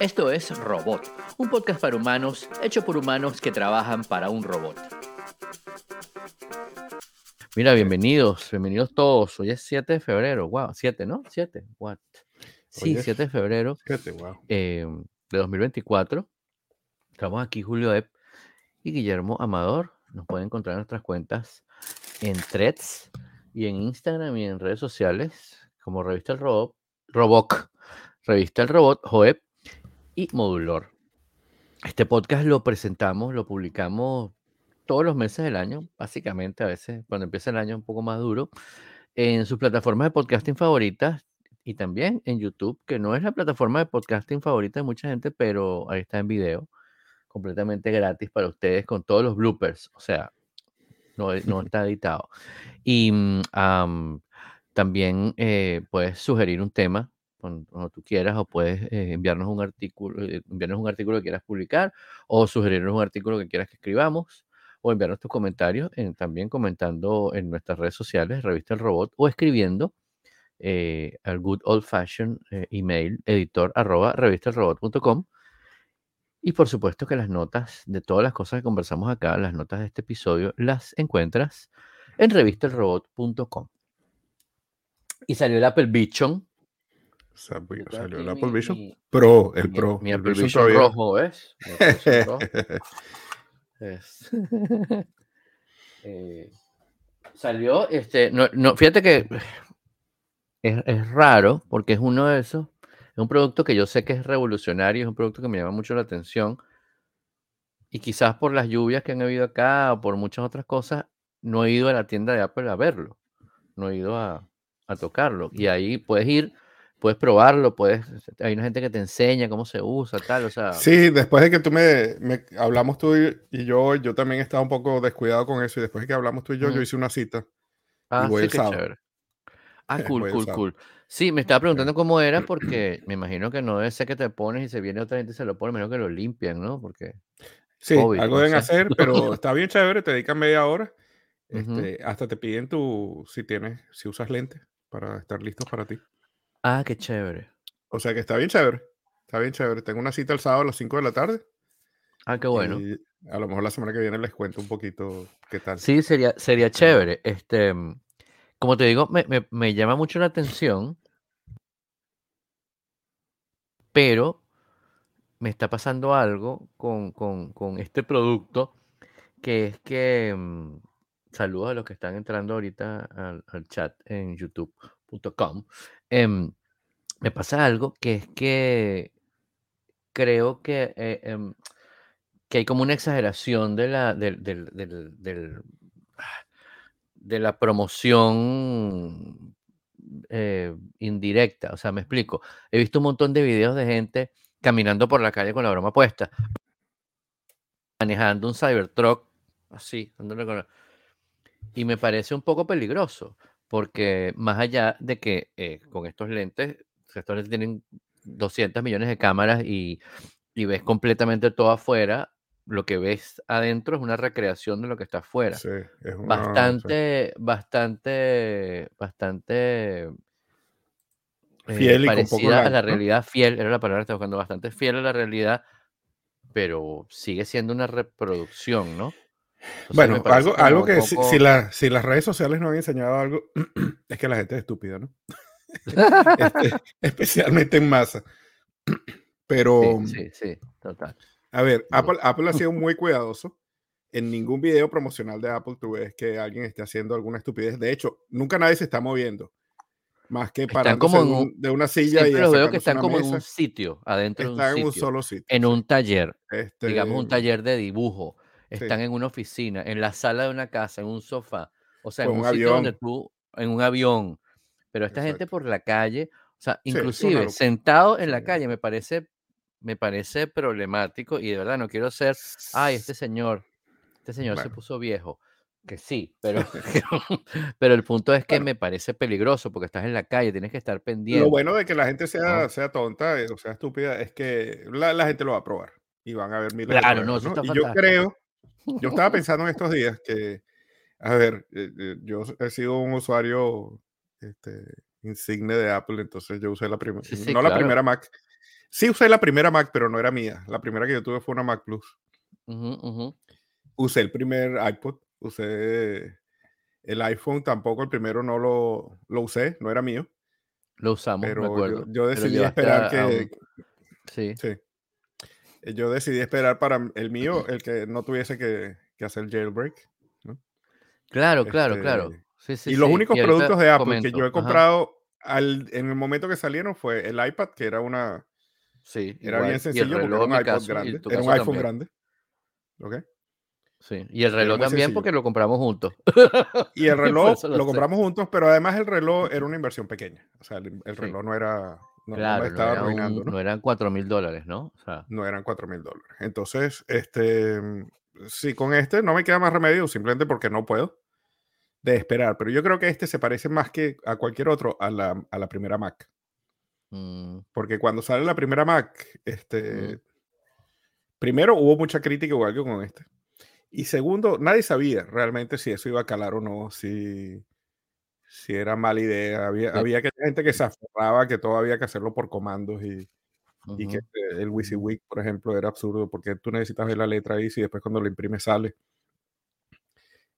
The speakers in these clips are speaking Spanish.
Esto es Robot, un podcast para humanos hecho por humanos que trabajan para un robot. Mira, bienvenidos, bienvenidos todos. Hoy es 7 de febrero, wow, 7, ¿no? 7, what? Sí, 7 de febrero eh, de 2024. Estamos aquí, Julio Epp y Guillermo Amador. Nos pueden encontrar en nuestras cuentas en Threads y en Instagram y en redes sociales como Revista El Robot, Roboc, Revista El Robot, Joep y Modulor. Este podcast lo presentamos, lo publicamos todos los meses del año, básicamente, a veces cuando empieza el año un poco más duro, en sus plataformas de podcasting favoritas y también en YouTube, que no es la plataforma de podcasting favorita de mucha gente, pero ahí está en video, completamente gratis para ustedes con todos los bloopers, o sea, no, no está editado. Y mm, también eh, puedes sugerir un tema cuando, tú quieras o puedes eh, enviarnos un artículo, eh, enviarnos un artículo que quieras publicar o sugerirnos un artículo que quieras que escribamos o enviarnos tus comentarios también comentando en nuestras redes sociales, Revista El Robot o escribiendo al good old fashion email editor arroba revistalrobot.com y por supuesto que las notas de todas las cosas que conversamos acá, las notas de este episodio, las encuentras en revistalrobot.com. Y salió el Apple Vision. Salió el Apple Vision Pro, el Pro. Mi, Apple Vision, rojo, ¿ves? Eh, salió, este, no, no, fíjate que es, es, raro porque es uno de esos, es un producto que yo sé que es revolucionario, es un producto que me llama mucho la atención y quizás por las lluvias que han habido acá o por muchas otras cosas, no he ido a la tienda de Apple a verlo, no he ido a, a tocarlo. Y ahí puedes ir, puedes probarlo, puedes, hay una gente que te enseña cómo se usa, tal, o sea. Sí, después de que tú me, me hablamos tú y, yo, yo también estaba un poco descuidado con eso y después de que hablamos tú y yo, yo hice una cita. Ah, sí, qué chévere. Ah, cool, cool, cool. Sí, me estaba preguntando cómo era porque me imagino que no es que te pones y se viene otra gente y se lo pone, menos que lo limpian, ¿no? Porque... Sí, algo deben hacer, pero está bien chévere, te dedican media hora. Este, hasta te piden tu, si tienes, si usas lentes para estar listos para ti. Ah, qué chévere. O sea que está bien chévere. Está bien chévere. Tengo una cita el sábado a las 5 de la tarde. Ah, qué bueno. a lo mejor la semana que viene les cuento un poquito qué tal. Sí, sería, sería chévere. Este, como te digo, me, me, me llama mucho la atención. Pero me está pasando algo con, con, con este producto que es que mm, saludos a los que están entrando ahorita al, chat en youtube.com. Em, me pasa algo que es que creo que, eh, em, que hay como una exageración de la, de la promoción eh, indirecta. O sea, me explico. He visto un montón de videos de gente caminando por la calle con la broma puesta, manejando un Cybertruck, así, con y me parece un poco peligroso, porque más allá de que eh, con estos lentes, estos lentes tienen 200 millones de cámaras y, ves completamente todo afuera, lo que ves adentro es una recreación de lo que está afuera. Sí, es bastante, bastante, bastante eh, fiel y parecida a la realidad, fiel, era la palabra que estaba buscando, bastante fiel a la realidad, pero sigue siendo una reproducción, ¿no? Bueno, algo, algo que si, si, las redes sociales no han enseñado algo, es que la gente es estúpida, ¿no? Este, especialmente en masa. Pero. Sí, sí, total. A ver, Apple, Apple ha sido muy cuidadoso. En ningún video promocional de Apple tú ves que alguien esté haciendo alguna estupidez. De hecho, nunca nadie se está moviendo. Más que para como de una silla y veo que están como en un sitio, adentro de un sitio. en un solo sitio. En un taller. digamos un este taller de dibujo están en una oficina, en la sala de una casa, en un sofá, o sea, en un, sitio donde tú, en un avión, pero esta gente por la calle, o sea, inclusive sentado en la calle me parece, me parece problemático y de verdad no quiero ser, ay, este señor, este señor se puso viejo. Que sí, pero, pero el punto es que me parece peligroso porque estás en la calle, tienes que estar pendiente. Lo bueno de que la gente sea, sea tonta eh, o sea estúpida es que la, gente lo va a probar y van a ver miles claro, no, Y yo creo yo estaba pensando en estos días que, a ver, eh, eh, yo he sido un usuario este, insigne de Apple, entonces yo usé la primera, no la primera Mac, Sí usé la primera Mac, pero no era mía. La primera que yo tuve fue una Mac Plus. Usé el primer iPod, usé el iPhone, tampoco el primero no lo, lo usé, no era mío. Lo usamos, pero yo, decidí esperar que... Sí. sí. Yo decidí esperar para el mío, el que no tuviese que, que hacer jailbreak. Claro, claro, claro. Este, y los únicos productos de Apple que yo he comprado al, en el momento que salieron fue el iPad, que era una Sí. Era bien sencillo porque era un iPod grande. Era un iPhone grande. ¿Ok? Sí. Y el reloj también porque lo compramos juntos. Y el reloj lo, compramos juntos, pero además el reloj era una inversión pequeña. O sea, el, reloj no era. No, claro, estaba no, arruinando, ¿no? eran 4 mil dólares, ¿no? No eran 4 mil dólares. Entonces, este. Sí, con este no me queda más remedio, simplemente porque no puedo de esperar. Pero yo creo que este se parece más que a cualquier otro a la, a la primera Mac. Mm. Porque cuando sale la primera Mac, este, primero hubo mucha crítica igual que con este. Y segundo, nadie sabía realmente si eso iba a calar o no, si, si era mala idea. Había, había gente que se aferraba que todo había que hacerlo por comandos y, y que el WYSIWYG, por ejemplo, era absurdo porque tú necesitas ver la letra ahí y después cuando lo imprimes sale.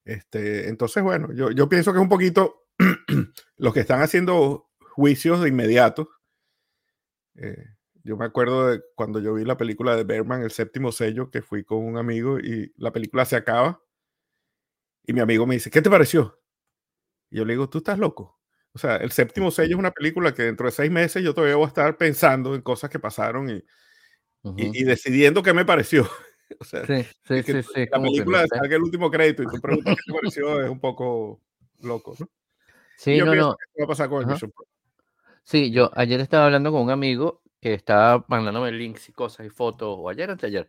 Este, entonces, bueno, yo, yo pienso que es un poquito los que están haciendo juicios de inmediato eh, yo me acuerdo de cuando yo vi la película de Bergman, El séptimo sello, que fui con un amigo y la película se acaba. Y mi amigo me dice, ¿qué te pareció? Y yo le digo, tú estás loco. O sea, El séptimo sello es una película que dentro de seis meses yo todavía voy a estar pensando en cosas que pasaron y, y, decidiendo qué me pareció. o sea, sí, sí, sí, sí, La película salga el último crédito y tú preguntas qué te pareció es un poco loco, ¿no? Sí, no, no. ¿Qué va a pasar con el? Sí, yo ayer estaba hablando con un amigo que estaba mandándome links y cosas y fotos, o ayer antes ayer,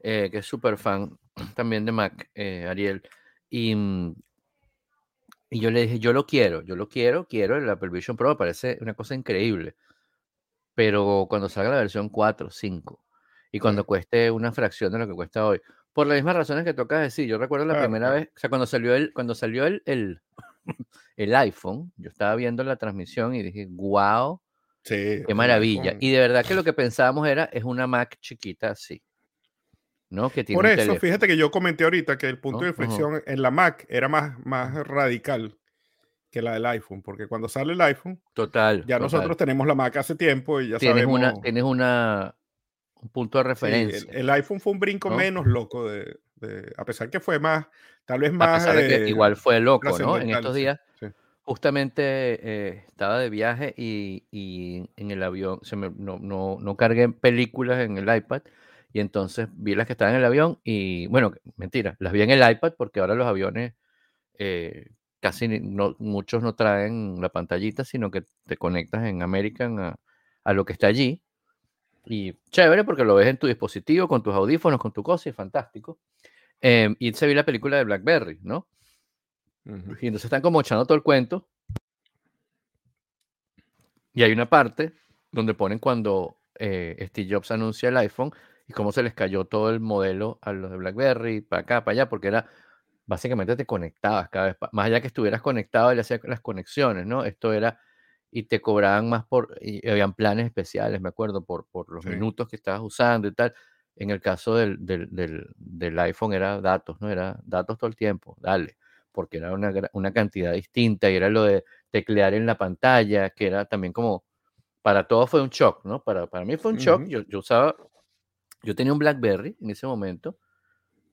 eh, que es súper fan también de Mac, eh, Ariel, y, mm, y yo le dije, yo lo quiero, yo lo quiero, quiero el Apple Vision Pro, me parece una cosa increíble, pero cuando salga la versión 4, 5, y cuando cueste una fracción de lo que cuesta hoy, por las mismas razones que toca decir, yo recuerdo la primera vez, o sea, cuando salió el, cuando salió el, el el iPhone, yo estaba viendo la transmisión y dije, wow, qué maravilla. Y de verdad que lo que pensábamos era, es una Mac chiquita así. ¿No? Que tiene Por eso, fíjate que yo comenté ahorita que el punto de inflexión en la Mac era más, más radical que la del iPhone, porque cuando sale el iPhone, total, ya nosotros tenemos la Mac hace tiempo y ya tienes sabemos. Una, tienes una, un punto de referencia. el, iPhone fue un brinco menos loco de, a pesar que fue más, tal vez más. A pesar de que igual fue loco, ¿no? En estos días, justamente eh, estaba de viaje y, y, en el avión, se me, no, no, no cargué películas en el iPad y entonces vi las que estaban en el avión y, bueno, mentira, las vi en el iPad porque ahora los aviones eh, casi no, muchos no traen la pantallita, sino que te conectas en American a, a lo que está allí. Y chévere porque lo ves en tu dispositivo, con tus audífonos, con tu cosa, y es fantástico. Em, y se vi la película de Blackberry, ¿no? Y entonces están como echando todo el cuento. Y hay una parte donde ponen cuando eh, Steve Jobs anuncia el iPhone y cómo se les cayó todo el modelo a los de BlackBerry, para acá, para allá, porque era básicamente te conectabas cada vez, más allá que estuvieras conectado, le hacías las conexiones, ¿no? Esto era, y te cobraban más por, y habían planes especiales, me acuerdo, por, por los minutos que estabas usando y tal. En el caso del, del, del, iPhone era datos, ¿no? Era datos todo el tiempo, dale, porque era una, una cantidad distinta y era lo de teclear en la pantalla, que era también como, para todos fue un shock, ¿no? Para, para mí fue un shock, yo, yo usaba, yo tenía un BlackBerry en ese momento,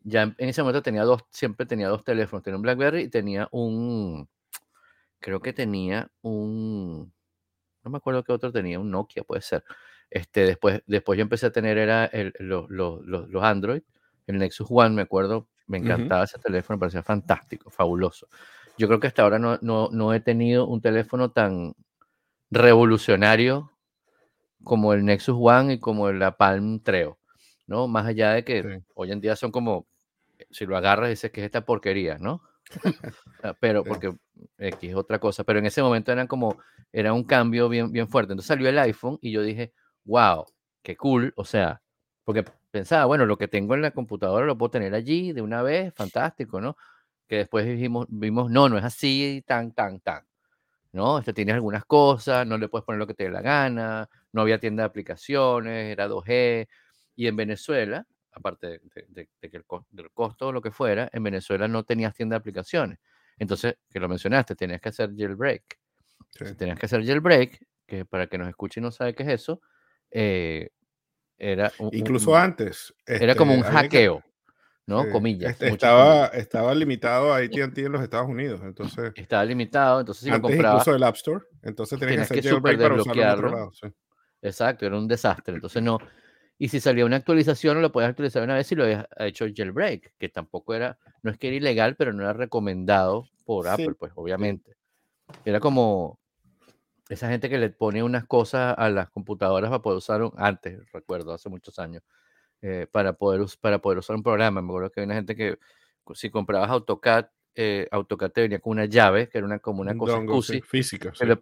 ya en, ese momento tenía dos, siempre tenía dos teléfonos, tenía un BlackBerry y tenía un, creo que tenía un, no me acuerdo qué otro tenía, un Nokia puede ser, este, después, después yo empecé a tener era el, los, los, los, Android, el Nexus One, me acuerdo, me encantaba ese teléfono, parecía fantástico, fabuloso. Yo creo que hasta ahora no, no, no, he tenido un teléfono tan revolucionario como el Nexus One y como la Palm Treo, ¿no? Más allá de que hoy en día son como, si lo agarras dices que es esta porquería, ¿no? Pero porque X es otra cosa, pero en ese momento eran como, era un cambio bien, bien fuerte. Entonces salió el iPhone y yo dije, wow, qué cool, o sea, porque pensaba, bueno, lo que tengo en la computadora lo puedo tener allí de una vez, fantástico, ¿no? Que después vimos, vimos no, no es así, tan, tan, tan. ¿no? Este, tienes algunas cosas, no le puedes poner lo que te dé la gana, no había tienda de aplicaciones, era 2G, y en Venezuela, aparte de, que el del costo o lo que fuera, en Venezuela no tenías tienda de aplicaciones. Entonces, que lo mencionaste, tenías que hacer jailbreak. tenías que hacer jailbreak, que para que nos escuche y no sabe qué es eso, eh, era... Incluso antes. era como un este, hackeo. ¿no? Comillas. Este, estaba, estaba limitado a AT&T en los Estados Unidos, entonces... Estaba limitado, entonces si lo comprabas... incluso el App Store, entonces tenías que hacer jailbreak para usarlo en otro lado. Exacto, era un desastre, entonces no... Y si salía una actualización, lo podías actualizar una vez si lo habías hecho jailbreak, que tampoco era, no es que era ilegal, pero no era recomendado por Apple, pues obviamente. Era como esa gente que le pone unas cosas a las computadoras para poder usar antes, recuerdo, hace muchos años, eh, para, poder, para poder usar un programa. Me acuerdo que hay una gente que si comprabas AutoCAD, eh, AutoCAD te venía con una llave, que era una, como una cosa física, que,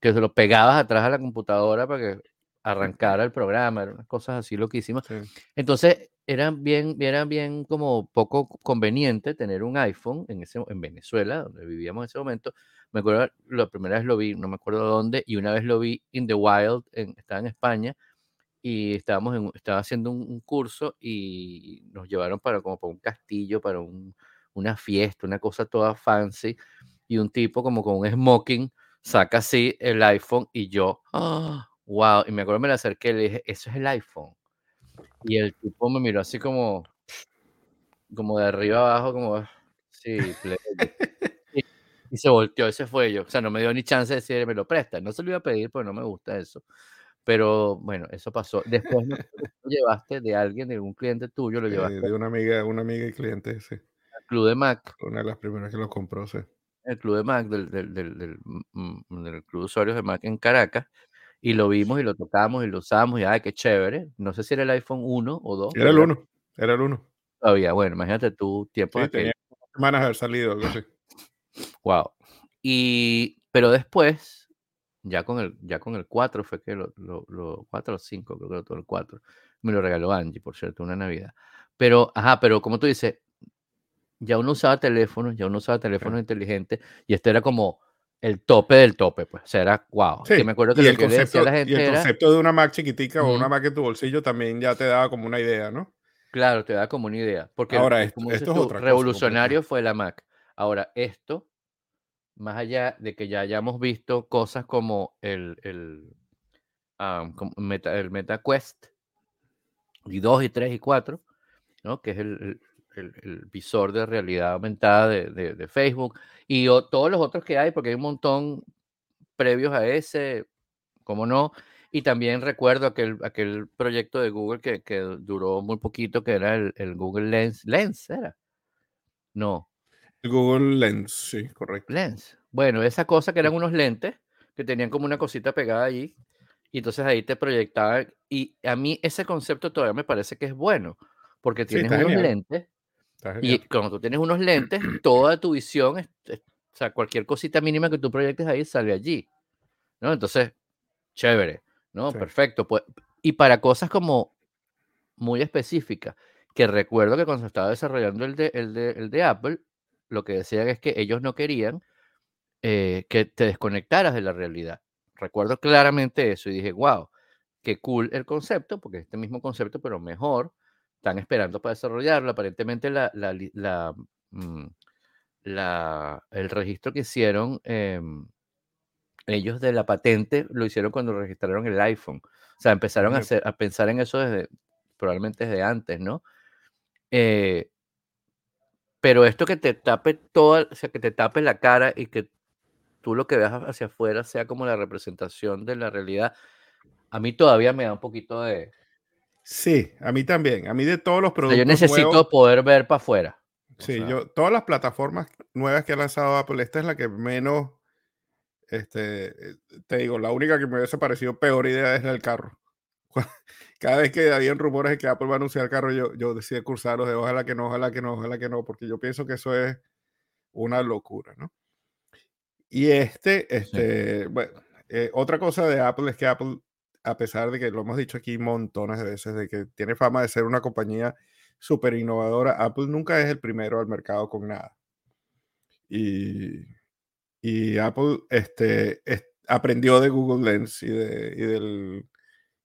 que, se lo pegabas atrás a la computadora para que arrancara el programa, eran unas cosas así loquísimas. Entonces, era bien, era bien como poco conveniente tener un iPhone en, ese, en Venezuela, donde vivíamos en ese momento. Me acuerdo, la primera vez lo vi, no me acuerdo dónde, y una vez lo vi in the wild, en, estaba en España, y estábamos en, estaba haciendo un, curso y nos llevaron para como para un castillo, para un, una fiesta, una cosa toda fancy, y un tipo como con un smoking saca así el iPhone y yo, ¡ah! Wow, y me acuerdo me le acerqué y le dije, eso es el iPhone. Y el tipo me miró así como, como de arriba abajo, como, sí, y, se volteó, ese fue yo. O sea, no me dio ni chance de decir, me lo presta. No se lo iba a pedir porque no me gusta eso. Pero bueno, eso pasó. Después lo llevaste de alguien, de un cliente tuyo, lo llevaste. de una amiga, una amiga y cliente, sí. Al Club de Mac. Una de las primeras que lo compró, sí. El Club de Mac, del, del, del, del, mm, mm, del Club de Usuarios de Mac en Caracas y lo vimos y lo tocamos y lo usamos y ay, qué chévere. No sé si era el iPhone 1 o 2. Era el 1, era el 1. Todavía, bueno, imagínate tu tiempo. Sí, tenía semanas de haber salido, algo así. Wow. Y, pero después, ya con el, ya con el 4 fue que lo, lo, 4 o 5, creo que todo el 4. Me lo regaló Angie, por cierto, una Navidad. Pero, ajá, pero como tú dices, ya uno usaba teléfonos, ya uno usaba teléfonos inteligentes y este era como el tope del tope, pues. O sea, era wow. Sí. me acuerdo que y el, concepto, la gente y el concepto de una Mac chiquitica o una Mac en tu bolsillo también ya te daba como una idea, ¿no? Claro, te da como una idea. Porque Ahora, esto, como esto es otra revolucionario fue la Mac. Ahora, esto, más allá de que ya hayamos visto cosas como el, el, Meta, el MetaQuest, y 2 y 3 y 4, ¿no? que es el, el, visor de realidad aumentada de, de, Facebook y todos los otros que hay, porque hay un montón previos a ese, como no. Y también recuerdo aquel, aquel proyecto de Google que, que duró muy poquito, que era el, el, Google Lens. ¿Lens era? No. El Google Lens, sí, correcto. Lens. Bueno, esa cosa que eran unos lentes que tenían como una cosita pegada allí. Y entonces ahí te proyectaba. Y a mí ese concepto todavía me parece que es bueno, porque tienes unos lentes y cuando tú tienes unos lentes, toda tu visión, o sea, cualquier cosita mínima que tú proyectes ahí sale allí. ¿no? Entonces, chévere, ¿no? Perfecto. Pues, y para cosas como muy específicas, que recuerdo que cuando se estaba desarrollando el de, el de, el de Apple, lo que decían es que ellos no querían eh, que te desconectaras de la realidad. Recuerdo claramente eso y dije, wow, qué cool el concepto, porque es este mismo concepto, pero mejor están esperando para desarrollarlo. Aparentemente la, la, mm, la, el registro que hicieron em, ellos de la patente lo hicieron cuando registraron el iPhone. O sea, empezaron a, hacer, a pensar en eso desde, probablemente desde antes, ¿no? Eh, pero esto que te tape toda, o sea, que te tape la cara y que tú lo que veas hacia afuera sea como la representación de la realidad, a mí todavía me da un poquito de, Sí, a mí también. A mí de todos los productos. yo necesito poder ver para afuera. Sí, yo, todas las plataformas nuevas que ha lanzado Apple, esta es la que menos, este, eh, te digo, la única que me hubiese parecido peor idea es el carro. Cada vez que habían rumores de que Apple va a anunciar el carro, yo, yo decía cursarlos de ojalá que no, ojalá que no, ojalá que no, porque yo pienso que eso es una locura, ¿no? Y este, este, bueno, eh, otra cosa de Apple es que Apple a pesar de que lo hemos dicho aquí montones de veces, de que tiene fama de ser una compañía súper innovadora, Apple nunca es el primero al mercado con nada. Y, Apple este, aprendió de Google Lens y, de, y del,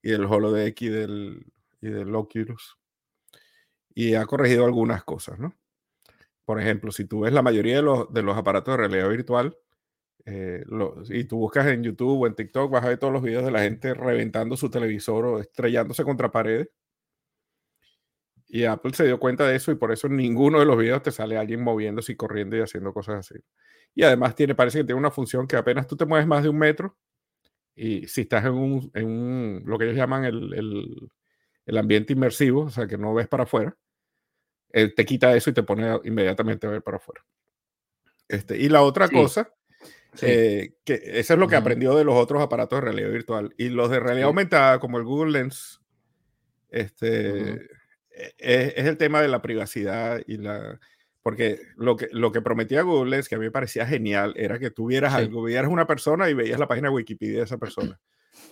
y del HoloDeck y del, y del Oculus. Y ha corregido algunas cosas, ¿no? Por ejemplo, si tú ves la mayoría de los, de los aparatos de realidad virtual, eh, y tú buscas en YouTube o en TikTok, vas a ver todos los videos de la gente reventando su televisor o estrellándose contra paredes. Y Apple se dio cuenta de eso y por eso en ninguno de los videos te sale alguien moviéndose y corriendo y haciendo cosas así. Y además tiene, parece que tiene una función que apenas tú te mueves más de un metro y si estás en un, en un lo que ellos llaman el, el, el, ambiente inmersivo, o sea, que no ves para afuera, él te quita eso y te pone inmediatamente a ver para afuera. Este, y la otra cosa, eh, que eso es lo que aprendió de los otros aparatos de realidad virtual. Y los de realidad aumentada, como el Google Lens, este, e, e, es, el tema de la privacidad y la... Porque lo que, lo que prometía Google Lens, que a mí me parecía genial, era que tuvieras algo, vieras una persona y veías la página de Wikipedia de esa persona.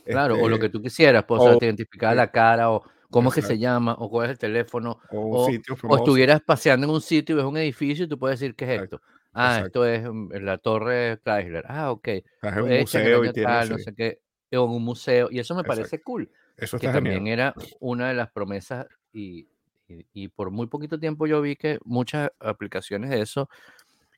Claro, o lo este, que tú quisieras, pues identificar la cara o cómo es que se llama, o cuál es el teléfono, o, estuvieras paseando en un sitio y ves un edificio y tú puedes decir qué es esto. Ah, esto es mm, la Torre Chrysler. Ah, ok. En un museo y tal, no sé qué, en un museo. Y eso me parece cool. Eso que también era una de las promesas y, y, por muy poquito tiempo yo vi que muchas aplicaciones de eso,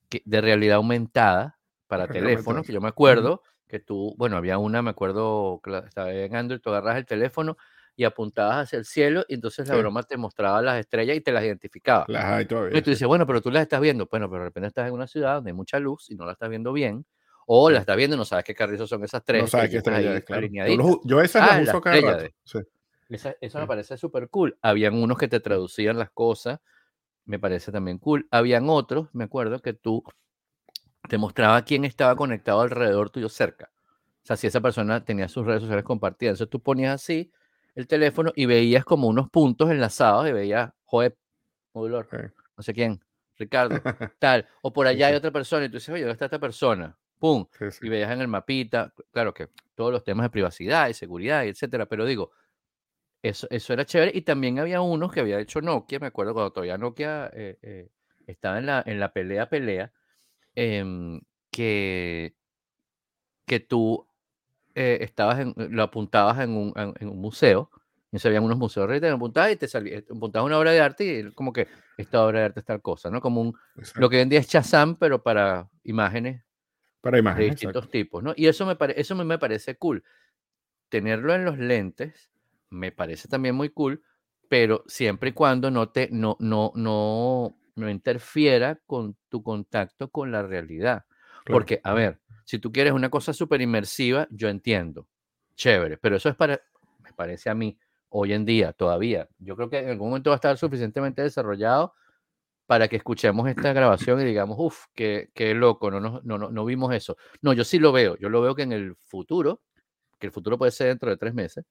que, de realidad aumentada para teléfonos, que yo me acuerdo que tú, bueno, había una, me acuerdo, estaba en Android, tú agarras el teléfono y apuntabas hacia el cielo y entonces la broma te mostraba las estrellas y te las identificaba. Las y tú dices, bueno, pero tú las estás viendo. Bueno, pero de repente estás en una ciudad donde hay mucha luz y no la estás viendo bien. O la estás viendo y no sabes qué carrizos son esas tres. No sabes qué estrellas, claro. Yo, yo, esas las ah, uso cada rato. eso me parece súper cool. Habían unos que te traducían las cosas. Me parece también cool. Habían otros, me acuerdo, que tú te mostraba quién estaba conectado alrededor tuyo cerca. O sea, si esa persona tenía sus redes sociales compartidas. Entonces tú ponías así el teléfono y veías como unos puntos enlazados y veías, modulor, no sé quién, Ricardo, tal, o por allá hay otra persona y tú dices, oye, ¿dónde está esta persona? Pum, y veías en el mapita, claro que todos los temas de privacidad y seguridad, etcétera, pero digo, eso, eso era chévere y también había unos que había hecho Nokia, me acuerdo cuando todavía Nokia eh, eh, estaba en la, en la pelea, pelea, em, que, que tú eh, estabas en, lo apuntabas en un, en, un museo, y se habían unos museos de arte, apuntabas y te salía, eh, apuntabas una obra de arte y como que esta obra de arte es tal cosa, ¿no? Como un, lo que hoy en día es Shazam, pero para imágenes, para imágenes de distintos tipos, ¿no? Y eso me, parece eso me, parece cool. Tenerlo en los lentes me parece también muy cool, pero siempre y cuando no te, no, no, no, no interfiera con tu contacto con la realidad. Porque, a ver, si tú quieres una cosa súper inmersiva, yo entiendo. Chévere, pero eso es para, me parece a mí, hoy en día todavía. Yo creo que en algún momento va a estar suficientemente desarrollado para que escuchemos esta grabación y digamos, uff, qué, loco, no, no, no, no vimos eso. No, yo sí lo veo. Yo lo veo que en el futuro, que el futuro puede ser dentro de tres meses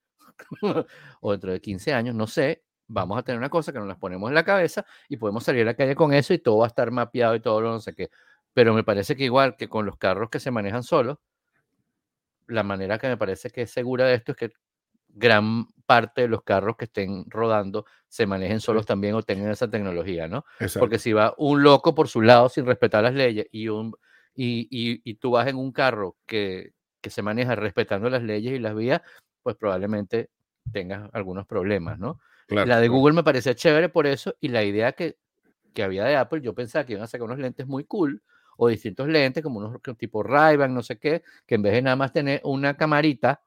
o dentro de 15 años, no sé, vamos a tener una cosa que nos las ponemos en la cabeza y podemos salir a la calle con eso y todo va a estar mapeado y todo lo no sé qué. Pero me parece que igual que con los carros que se manejan solos, la manera que me parece que es segura de esto es que gran parte de los carros que estén rodando se manejen solos también o tengan esa tecnología, ¿no? Porque si va un loco por su lado sin respetar las leyes y, un, y, y, tú vas en un carro que, que, se maneja respetando las leyes y las vías, pues probablemente tengas algunos problemas, ¿no? la de Google me parecía chévere por eso y la idea que, que había de Apple, yo pensaba que iban a sacar unos lentes muy cool o distintos lentes, como unos tipo ray no sé qué, que en vez de nada más tener una camarita,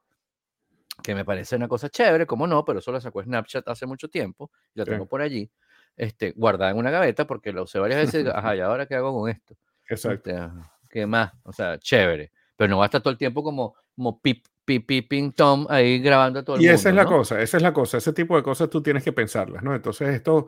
que me parece una cosa chévere, como no, pero eso la sacó Snapchat hace mucho tiempo, la tengo por allí, este, guardada en una gaveta, porque la usé varias veces, ajá, ¿y ahora qué hago con esto? Exacto. Este, ¿Qué más? O sea, chévere, pero no va a estar todo el tiempo como, como pip, pip, pip, ping, tom, ahí grabando a todo el y mundo. Y esa es la cosa, esa es la cosa, ese tipo de cosas tú tienes que pensarlas, ¿no? Entonces esto,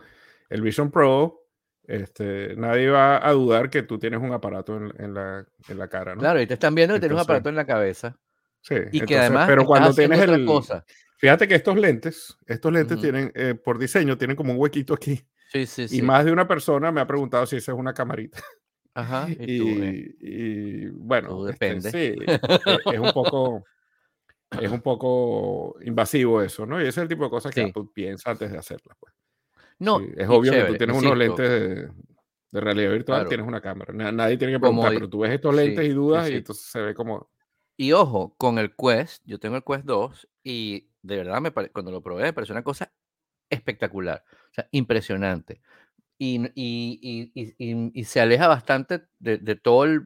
el Vision Pro este, nadie va a dudar que tú tienes un aparato en, la, en la, cara, ¿no? Claro, y te están viendo que tienes un aparato en la cabeza. Sí, y que además. Pero cuando tienes el. Cosa. Fíjate que estos lentes, estos lentes tienen, eh, por diseño, tienen como un huequito aquí. Sí, sí, sí. Y más de una persona me ha preguntado si esa es una camarita. Ajá. Y, tú, y, bueno, este, depende. sí, e, es un poco. Es un poco invasivo eso, ¿no? Y ese es el tipo de cosas que Apple piensa antes de hacerlas, pues. No, es obvio que tú tienes unos lentes de, de realidad virtual tienes una cámara. Nadie tiene que preguntar, pero tú ves estos lentes y dudas y entonces se ve como... Y ojo, con el Quest, yo tengo el Quest 2 y de verdad me cuando lo probé me pareció una cosa espectacular, o sea, impresionante. Y, y, y, y se aleja bastante de, de todo el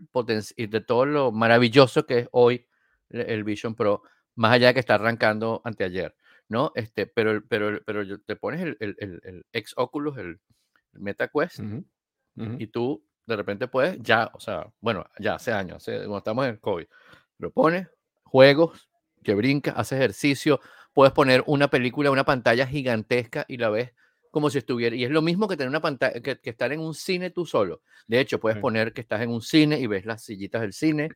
de todo lo maravilloso que es hoy el Vision Pro, más allá de que está arrancando anteayer, ¿no? Este, pero, pero, pero te pones el, el, el, ex Oculus, el, Meta Quest, y tú de repente puedes, ya, o sea, bueno, ya hace años, hace, cuando estamos en el COVID, lo pones, juegos, que brincas, haces ejercicio, puedes poner una película, una pantalla gigantesca y la ves como si estuviera, y es lo mismo que tener una pantalla, que, estar en un cine tú solo. De hecho, puedes poner que estás en un cine y ves las sillitas del cine,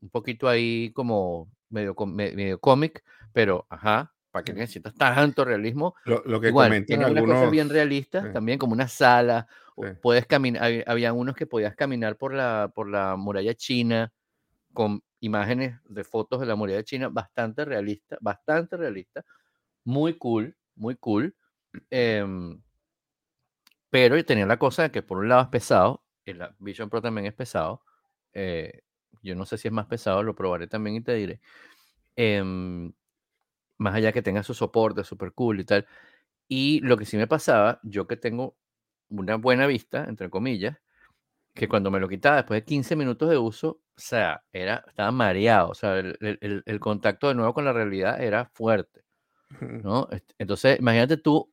un poquito ahí como medio, medio cómic, pero ajá, ¿para qué necesitas tanto realismo? Lo, que Igual, comentan algunos... una cosa bien realista, también como una sala, puedes caminar, había unos que podías caminar por la, por la muralla china con imágenes de fotos de la muralla china bastante realista, bastante realista, muy cool, muy cool. Em, pero tenía la cosa de que por un lado es pesado, el Vision Pro también es pesado, eh, yo no sé si es más pesado, lo probaré también y te diré. Em, más allá que tenga su soporte super cool y tal. Y lo que sí me pasaba, yo que tengo una buena vista, entre comillas, que cuando me lo quitaba después de 15 minutos de uso, o sea, era, estaba mareado, o sea, el, el, contacto de nuevo con la realidad era fuerte, ¿no? Entonces, imagínate tú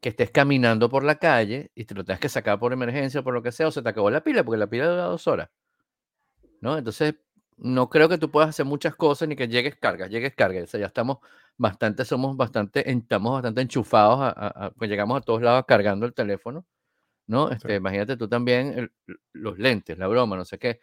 que estés caminando por la calle y te lo tengas que sacar por emergencia o por lo que sea, o se te acabó la pila, porque la pila dura dos horas. ¿no? Entonces, no creo que tú puedas hacer muchas cosas ni que llegues cargas, llegues cargas. O sea, ya estamos bastante, somos bastante, estamos bastante enchufados, a, pues llegamos a todos lados cargando el teléfono, ¿no? Este, Imagínate tú también los lentes, la broma, no sé qué.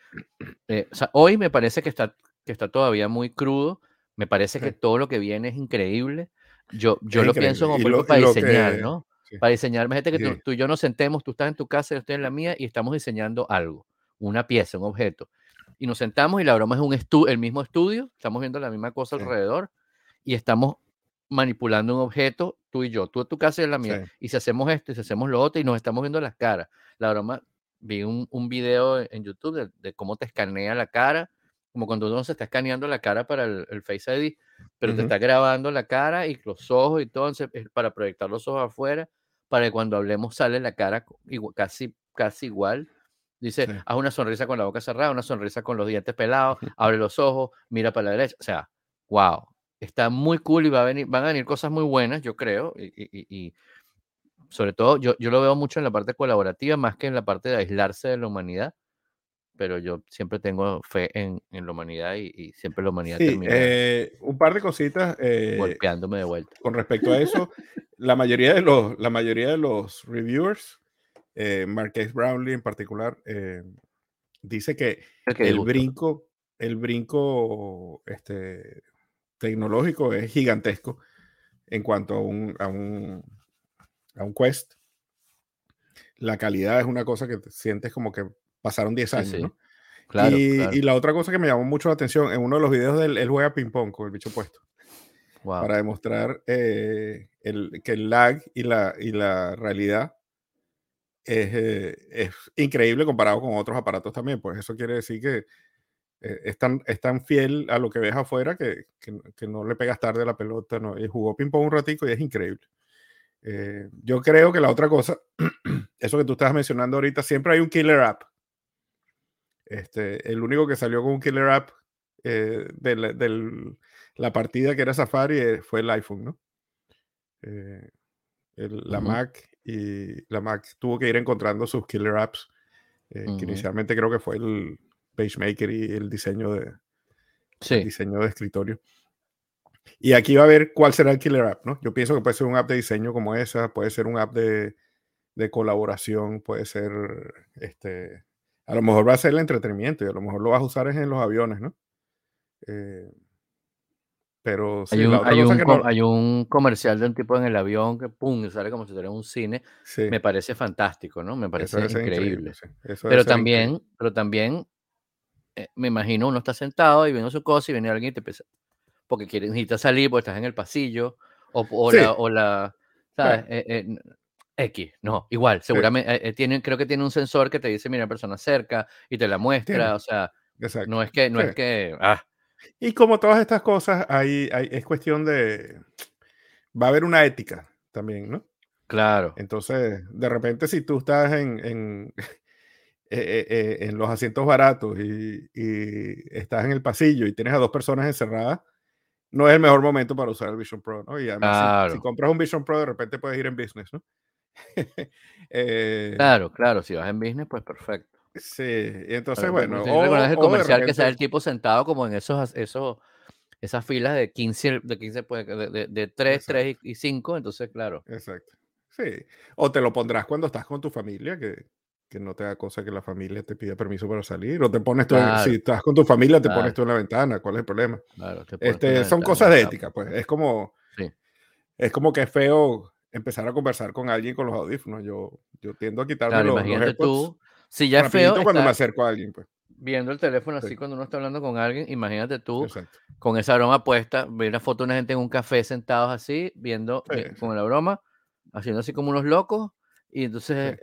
Eh, o sea, hoy me parece que está, que está todavía muy crudo, me parece que todo lo que viene es increíble. Yo, yo lo pienso como para diseñar, ¿no? Para diseñar, imagínate que tú, tú, y yo nos sentemos, tú estás en tu casa, yo estoy en la mía y estamos diseñando algo, una pieza, un objeto y nos sentamos y la broma es un estu el mismo estudio, estamos viendo la misma cosa alrededor y estamos manipulando un objeto, tú y yo, tú en tu casa y en la mía, y si hacemos esto y si hacemos lo otro y nos estamos viendo las caras. La broma, vi un, un video en YouTube de, cómo te escanea la cara, como cuando uno se está escaneando la cara para el, Face ID, pero te está grabando la cara y los ojos y todo, para proyectar los ojos afuera, para que cuando hablemos sale la cara casi, casi igual Dice, haz una sonrisa con la boca cerrada, una sonrisa con los dientes pelados, abre los ojos, mira para la derecha. O sea, wow, está muy cool y va a venir, van a venir cosas muy buenas, yo creo. Y, sobre todo, yo, yo lo veo mucho en la parte colaborativa, más que en la parte de aislarse de la humanidad. Pero yo siempre tengo fe en, en la humanidad y, siempre la humanidad termina. Eh, un par de cositas. Eh, golpeándome de vuelta. Con respecto a eso, la, mayoría de los, la mayoría de los reviewers eh, Brownlee en particular, eh, dice que el brinco, el brinco este, tecnológico es gigantesco en cuanto a un, a un, a un Quest. La calidad es una cosa que sientes como que pasaron 10 años, y, la otra cosa que me llamó mucho la atención, en uno de los videos del él juega ping-pong con el bicho puesto. Para demostrar eh, el, que el lag y la, y la realidad eh, es, increíble comparado con otros aparatos también. Pues eso quiere decir que eh, es, tan, es, tan, fiel a lo que ves afuera que, que, no le pegas tarde a la pelota. ¿no? Y jugó ping-pong un ratico y es increíble. Eh, yo creo que la otra cosa, eso que tú estabas mencionando ahorita, siempre hay un killer app. Este, el único que salió con un killer app de, la, partida que era Safari fue el iPhone, ¿no? la Mac y la Mac tuvo que ir encontrando sus killer apps, eh, que inicialmente creo que fue el PageMaker y el diseño de, diseño de escritorio. Y aquí va a ver cuál será el killer app, ¿no? Yo pienso que puede ser un app de diseño como esa, puede ser un app de, de colaboración, puede ser, este, a lo mejor va a ser el entretenimiento y a lo mejor lo vas a usar en los aviones, ¿no? Eh, pero hay, un, comercial de un tipo en el avión que pum, sale como si fuera un cine. Me parece fantástico, ¿no? Me parece increíble. pero, también, pero también, eh, me imagino uno está sentado y viendo su cosa y viene alguien y te empieza, porque quiere, necesitas salir porque estás en el pasillo o, o la, o la, ¿sabes? Eh, eh, X, no, igual, seguramente eh, eh, tienen, creo que tiene un sensor que te dice, mira, persona cerca y te la muestra, o sea, no es que, no es que, ah. Y como todas estas cosas, hay, es cuestión de, va a haber una ética también, ¿no? Claro. Entonces, de repente, si tú estás en, en, eh, en los asientos baratos y, estás en el pasillo y tienes a dos personas encerradas, no es el mejor momento para usar el Vision Pro, ¿no? Y además, si, compras un Vision Pro, de repente puedes ir en business, ¿no? Eh, claro, claro, si vas en business, pues perfecto. Sí, y entonces, bueno. O, el comercial que sea el tipo sentado como en esos, esos esas filas de 15, de 15 pues, de, de, 3, 3 y 5, entonces, claro. Exacto. Sí. O te lo pondrás cuando estás con tu familia, que, que no te da cosa que la familia te pida permiso para salir. O te pones tú, si estás con tu familia, te pones tú en la ventana. ¿Cuál es el problema? Claro, este, son cosas de ética, pues. Es como, sí. es como que es feo empezar a conversar con alguien con los audífonos. Yo, yo tiendo a quitarme los, imagínate tú, si ya es feo cuando me acerco a alguien, pues. Viendo el teléfono así cuando uno está hablando con alguien, imagínate tú con esa broma puesta, ver una foto de una gente en un café sentados así, viendo eh, con la broma, haciendo así como unos locos, y entonces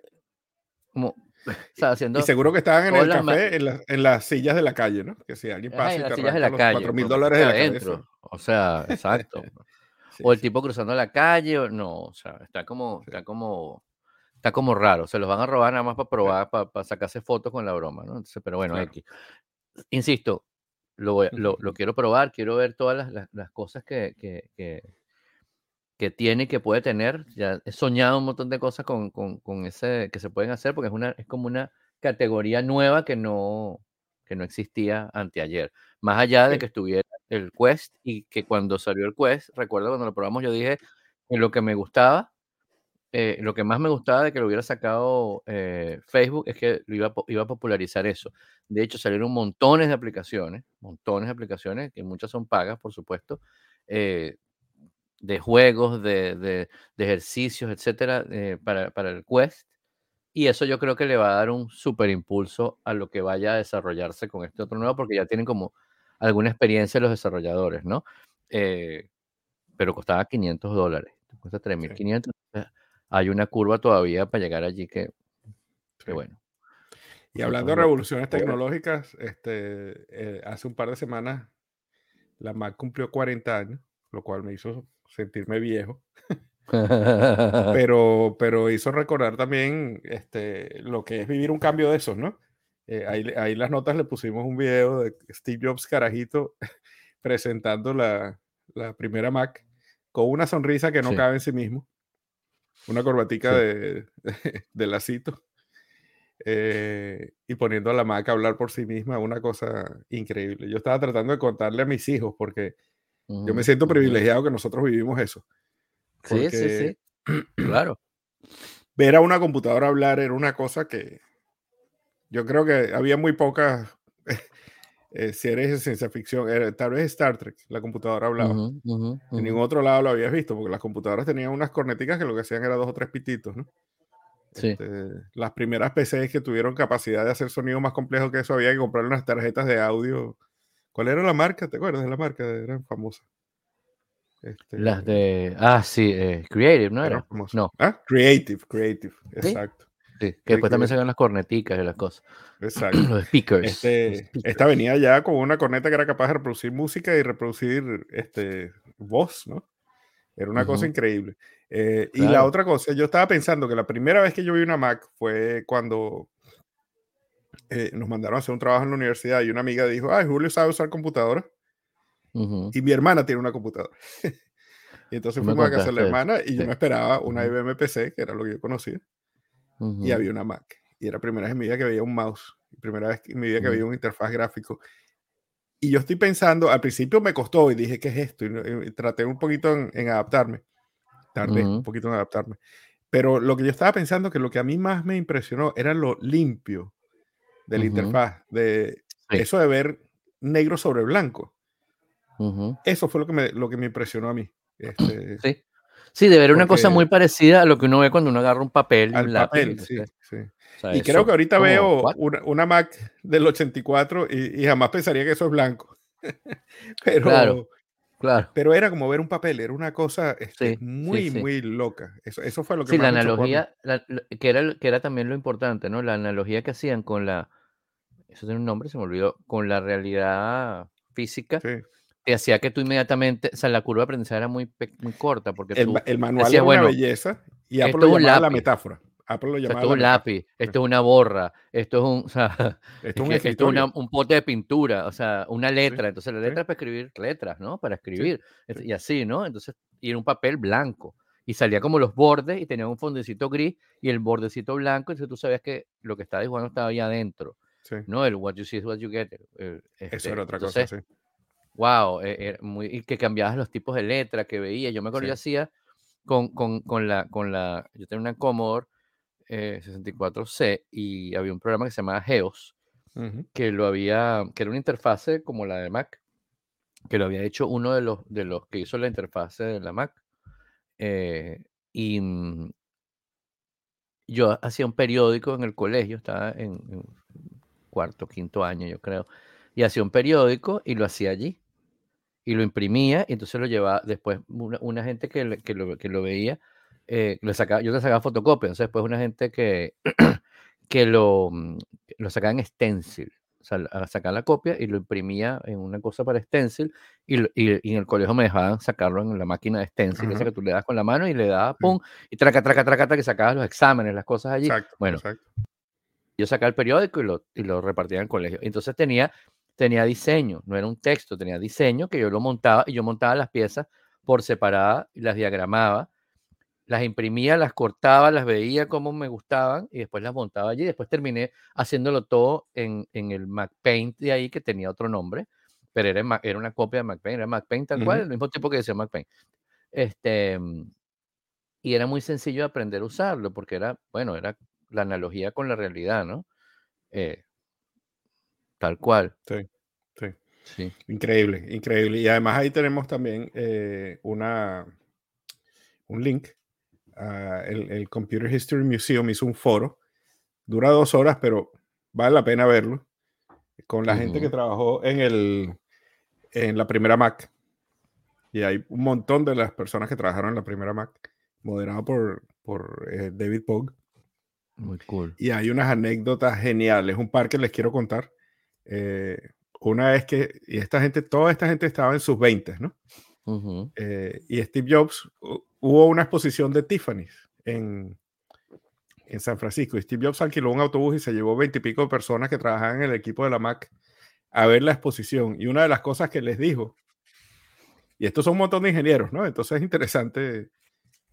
como o haciendo y seguro que estaban en el café, en, en, las sillas de la calle, ¿no? Que si alguien pasa en las sillas de la calle, 4 mil dólares de adentro. O sea, exacto. O el tipo cruzando la calle, o no, o sea, está como, está como, está como raro. Se los van a robar nada más para probar, para, sacarse fotos con la broma, ¿no? Entonces, pero bueno, X. Insisto, lo, lo, lo, quiero probar, quiero ver todas las, las, cosas que, que, que, que, tiene, que puede tener. Ya he soñado un montón de cosas con, con, con, ese que se pueden hacer, porque es, una, es como una categoría nueva que no, que no existía anteayer. Más allá de que estuviera el Quest y que cuando salió el Quest, recuerdo cuando lo probamos, yo dije que lo que me gustaba, eh, lo que más me gustaba de que lo hubiera sacado eh, Facebook es que lo iba, a, iba a popularizar eso. De hecho, salieron montones de aplicaciones, montones de aplicaciones, que muchas son pagas, por supuesto, eh, de juegos, de, de, ejercicios, etcétera, para, para el Quest. Y eso yo creo que le va a dar un super impulso a lo que vaya a desarrollarse con este otro nuevo, porque ya tienen como alguna experiencia los desarrolladores, ¿no? Pero costaba 500 dólares, cuesta 3.500. Hay una curva todavía para llegar allí que, bueno. Y hablando de revoluciones tecnológicas, este, eh, hace un par de semanas la Mac cumplió 40 años, lo cual me hizo sentirme viejo. pero, pero hizo recordar también este, lo que es vivir un cambio de esos, ¿no? Eh, ahí, ahí, las notas le pusimos un video de Steve Jobs carajito presentando la, la primera Mac con una sonrisa que no cabe en sí mismo, una corbatica de, de, lacito eh, y poniendo a la Mac a hablar por sí misma, una cosa increíble. Yo estaba tratando de contarle a mis hijos porque yo me siento privilegiado que nosotros vivimos eso. Sí, sí, sí. Claro. Ver a una computadora hablar era una cosa que, yo creo que había muy pocas eh, series de ciencia ficción. tal vez Star Trek, la computadora hablaba. En ningún otro lado lo habías visto, porque las computadoras tenían unas corneticas que lo que hacían era dos o tres pititos, ¿no? Sí. Este, las primeras PCs que tuvieron capacidad de hacer sonido más complejo que eso, había que comprar unas tarjetas de audio. ¿Cuál era la marca? ¿Te acuerdas de la marca? Eran famosas. Este, las de. Ah, sí, eh, Creative, ¿no era? No. Ah, Creative, Creative, exacto que después también se las corneticas y las cosas. Exacto. Los speakers. Este, esta venía ya con una corneta que era capaz de reproducir música y reproducir este, voz, ¿no? Era una cosa increíble. Eh, y la otra cosa, yo estaba pensando que la primera vez que yo vi una Mac fue cuando eh, nos mandaron a hacer un trabajo en la universidad y una amiga dijo, ay, Julio sabe usar computadora. Y mi hermana tiene una computadora. y entonces fuimos a casa de la hermana y yo me esperaba una IBM PC, que era lo que yo conocía y había una Mac. Y era la primera vez en mi vida que veía un mouse, primera vez en mi vida que veía un interfaz gráfico. Y yo estoy pensando, al principio me costó y dije, ¿qué es esto? Y, traté un poquito en, adaptarme. Tardé un poquito en adaptarme. Pero lo que yo estaba pensando, que lo que a mí más me impresionó era lo limpio de la interfaz, de eso de ver negro sobre blanco. Eso fue lo que me, lo que me impresionó a mí. Este, sí. Sí, de ver una cosa muy parecida a lo que uno ve cuando uno agarra un papel. Al papel, sí, sí. y creo que ahorita veo una, Mac del 84 y, jamás pensaría que eso es blanco. pero, Claro. Pero era como ver un papel, era una cosa este, muy, muy loca. Eso, eso fue lo que Sí, la analogía, que, era, que era también lo importante, ¿no? La analogía que hacían con la, eso tiene un nombre, se me olvidó, con la realidad física, te hacía que tú inmediatamente, o sea, la curva de aprendizaje era muy, muy corta, porque el, el manual era una belleza y Apple lo llamaba la metáfora. Apple lo llamaba esto es un lápiz, esto es una borra, esto es un, o sea, esto es un, un, pote de pintura, o sea, una letra. Entonces la letra es para escribir letras, ¿no? Para escribir. Y así, ¿no? Entonces, y era un papel blanco. Y salía como los bordes y tenía un fondecito gris y el bordecito blanco. Entonces tú sabías que lo que estaba dibujando estaba ahí adentro. No el what you see is what you get. Eso este, era otra cosa, sí. Wow, e, muy, y que cambiabas los tipos de letra que veía. Yo me acuerdo, yo hacía con, con, con, la, con la, yo tenía una Commodore 64C eh, y había un programa que se llamaba Geos, que lo había, que era una interfase como la de Mac, que lo había hecho uno de los, de los que hizo la interfase de la Mac. Eh, y mm, yo hacía un periódico en el colegio, estaba en, cuarto, quinto año, yo creo, y hacía un periódico y lo hacía allí. Y lo imprimía y entonces lo llevaba después una, gente que, que, lo, que lo veía eh, le sacaba, yo le sacaba fotocopia, entonces después una gente que, que lo, mm, lo sacaba en stencil, o sea, sacaba la copia y lo imprimía en una cosa para stencil y, y, en el colegio me dejaban sacarlo en la máquina de stencil, esa que tú le das con la mano y le das pum, y traca, traca, traca, traca, que sacabas los exámenes, las cosas allí. bueno, yo sacaba el periódico y lo, y lo repartía en el colegio. Entonces tenía, tenía diseño, no era un texto, tenía diseño que yo lo montaba y yo montaba las piezas por separada y las diagramaba las imprimía, las cortaba, las veía como me gustaban y después las montaba allí. Después terminé haciéndolo todo en, en el MacPaint de ahí, que tenía otro nombre, pero era, era una copia de MacPaint, era MacPaint tal cual, el mismo tipo que decía MacPaint. Este, y era muy sencillo de aprender a usarlo, porque era, bueno, era la analogía con la realidad, ¿no? Eh, tal cual. Sí, sí. Sí. Increíble, increíble. Y además ahí tenemos también eh, una, un link Ah, el, Computer History Museum hizo un foro. Dura dos horas, pero vale la pena verlo. Con la gente que trabajó en, el, en la primera Mac. Y hay un montón de las personas que trabajaron en la primera Mac, moderado por, por eh, David Pog. Muy cool. Y hay unas anécdotas geniales, un par que les quiero contar. Eh, una vez que, y esta gente, toda esta gente estaba en sus 20, ¿no? Eh, y Steve Jobs, hubo una exposición de Tiffany's en, en San Francisco. Y Steve Jobs alquiló un autobús y se llevó veintipico de personas que trabajaban en el equipo de la Mac a ver la exposición. Y una de las cosas que les dijo, y estos son un montón de ingenieros, ¿no? Entonces es interesante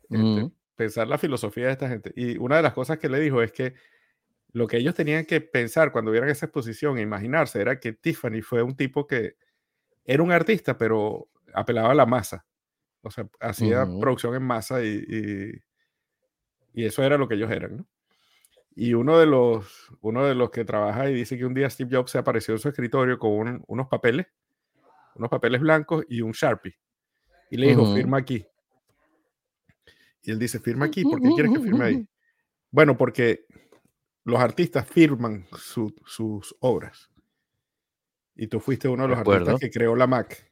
este, pensar la filosofía de esta gente. Y una de las cosas que le dijo es que lo que ellos tenían que pensar cuando vieran esa exposición e imaginarse era que Tiffany fue un tipo que era un artista, pero apelaba a la masa. O sea, hacía producción en masa y, y, eso era lo que ellos eran, ¿no? Y uno de, los, uno de los que trabaja y dice que un día Steve Jobs se apareció en su escritorio con unos papeles, unos papeles blancos y un Sharpie. Y le dijo, firma aquí. Y él dice, firma aquí, ¿por qué quieres que firme ahí? Bueno, porque los artistas firman sus obras. Y tú fuiste uno de los artistas que creó la Mac.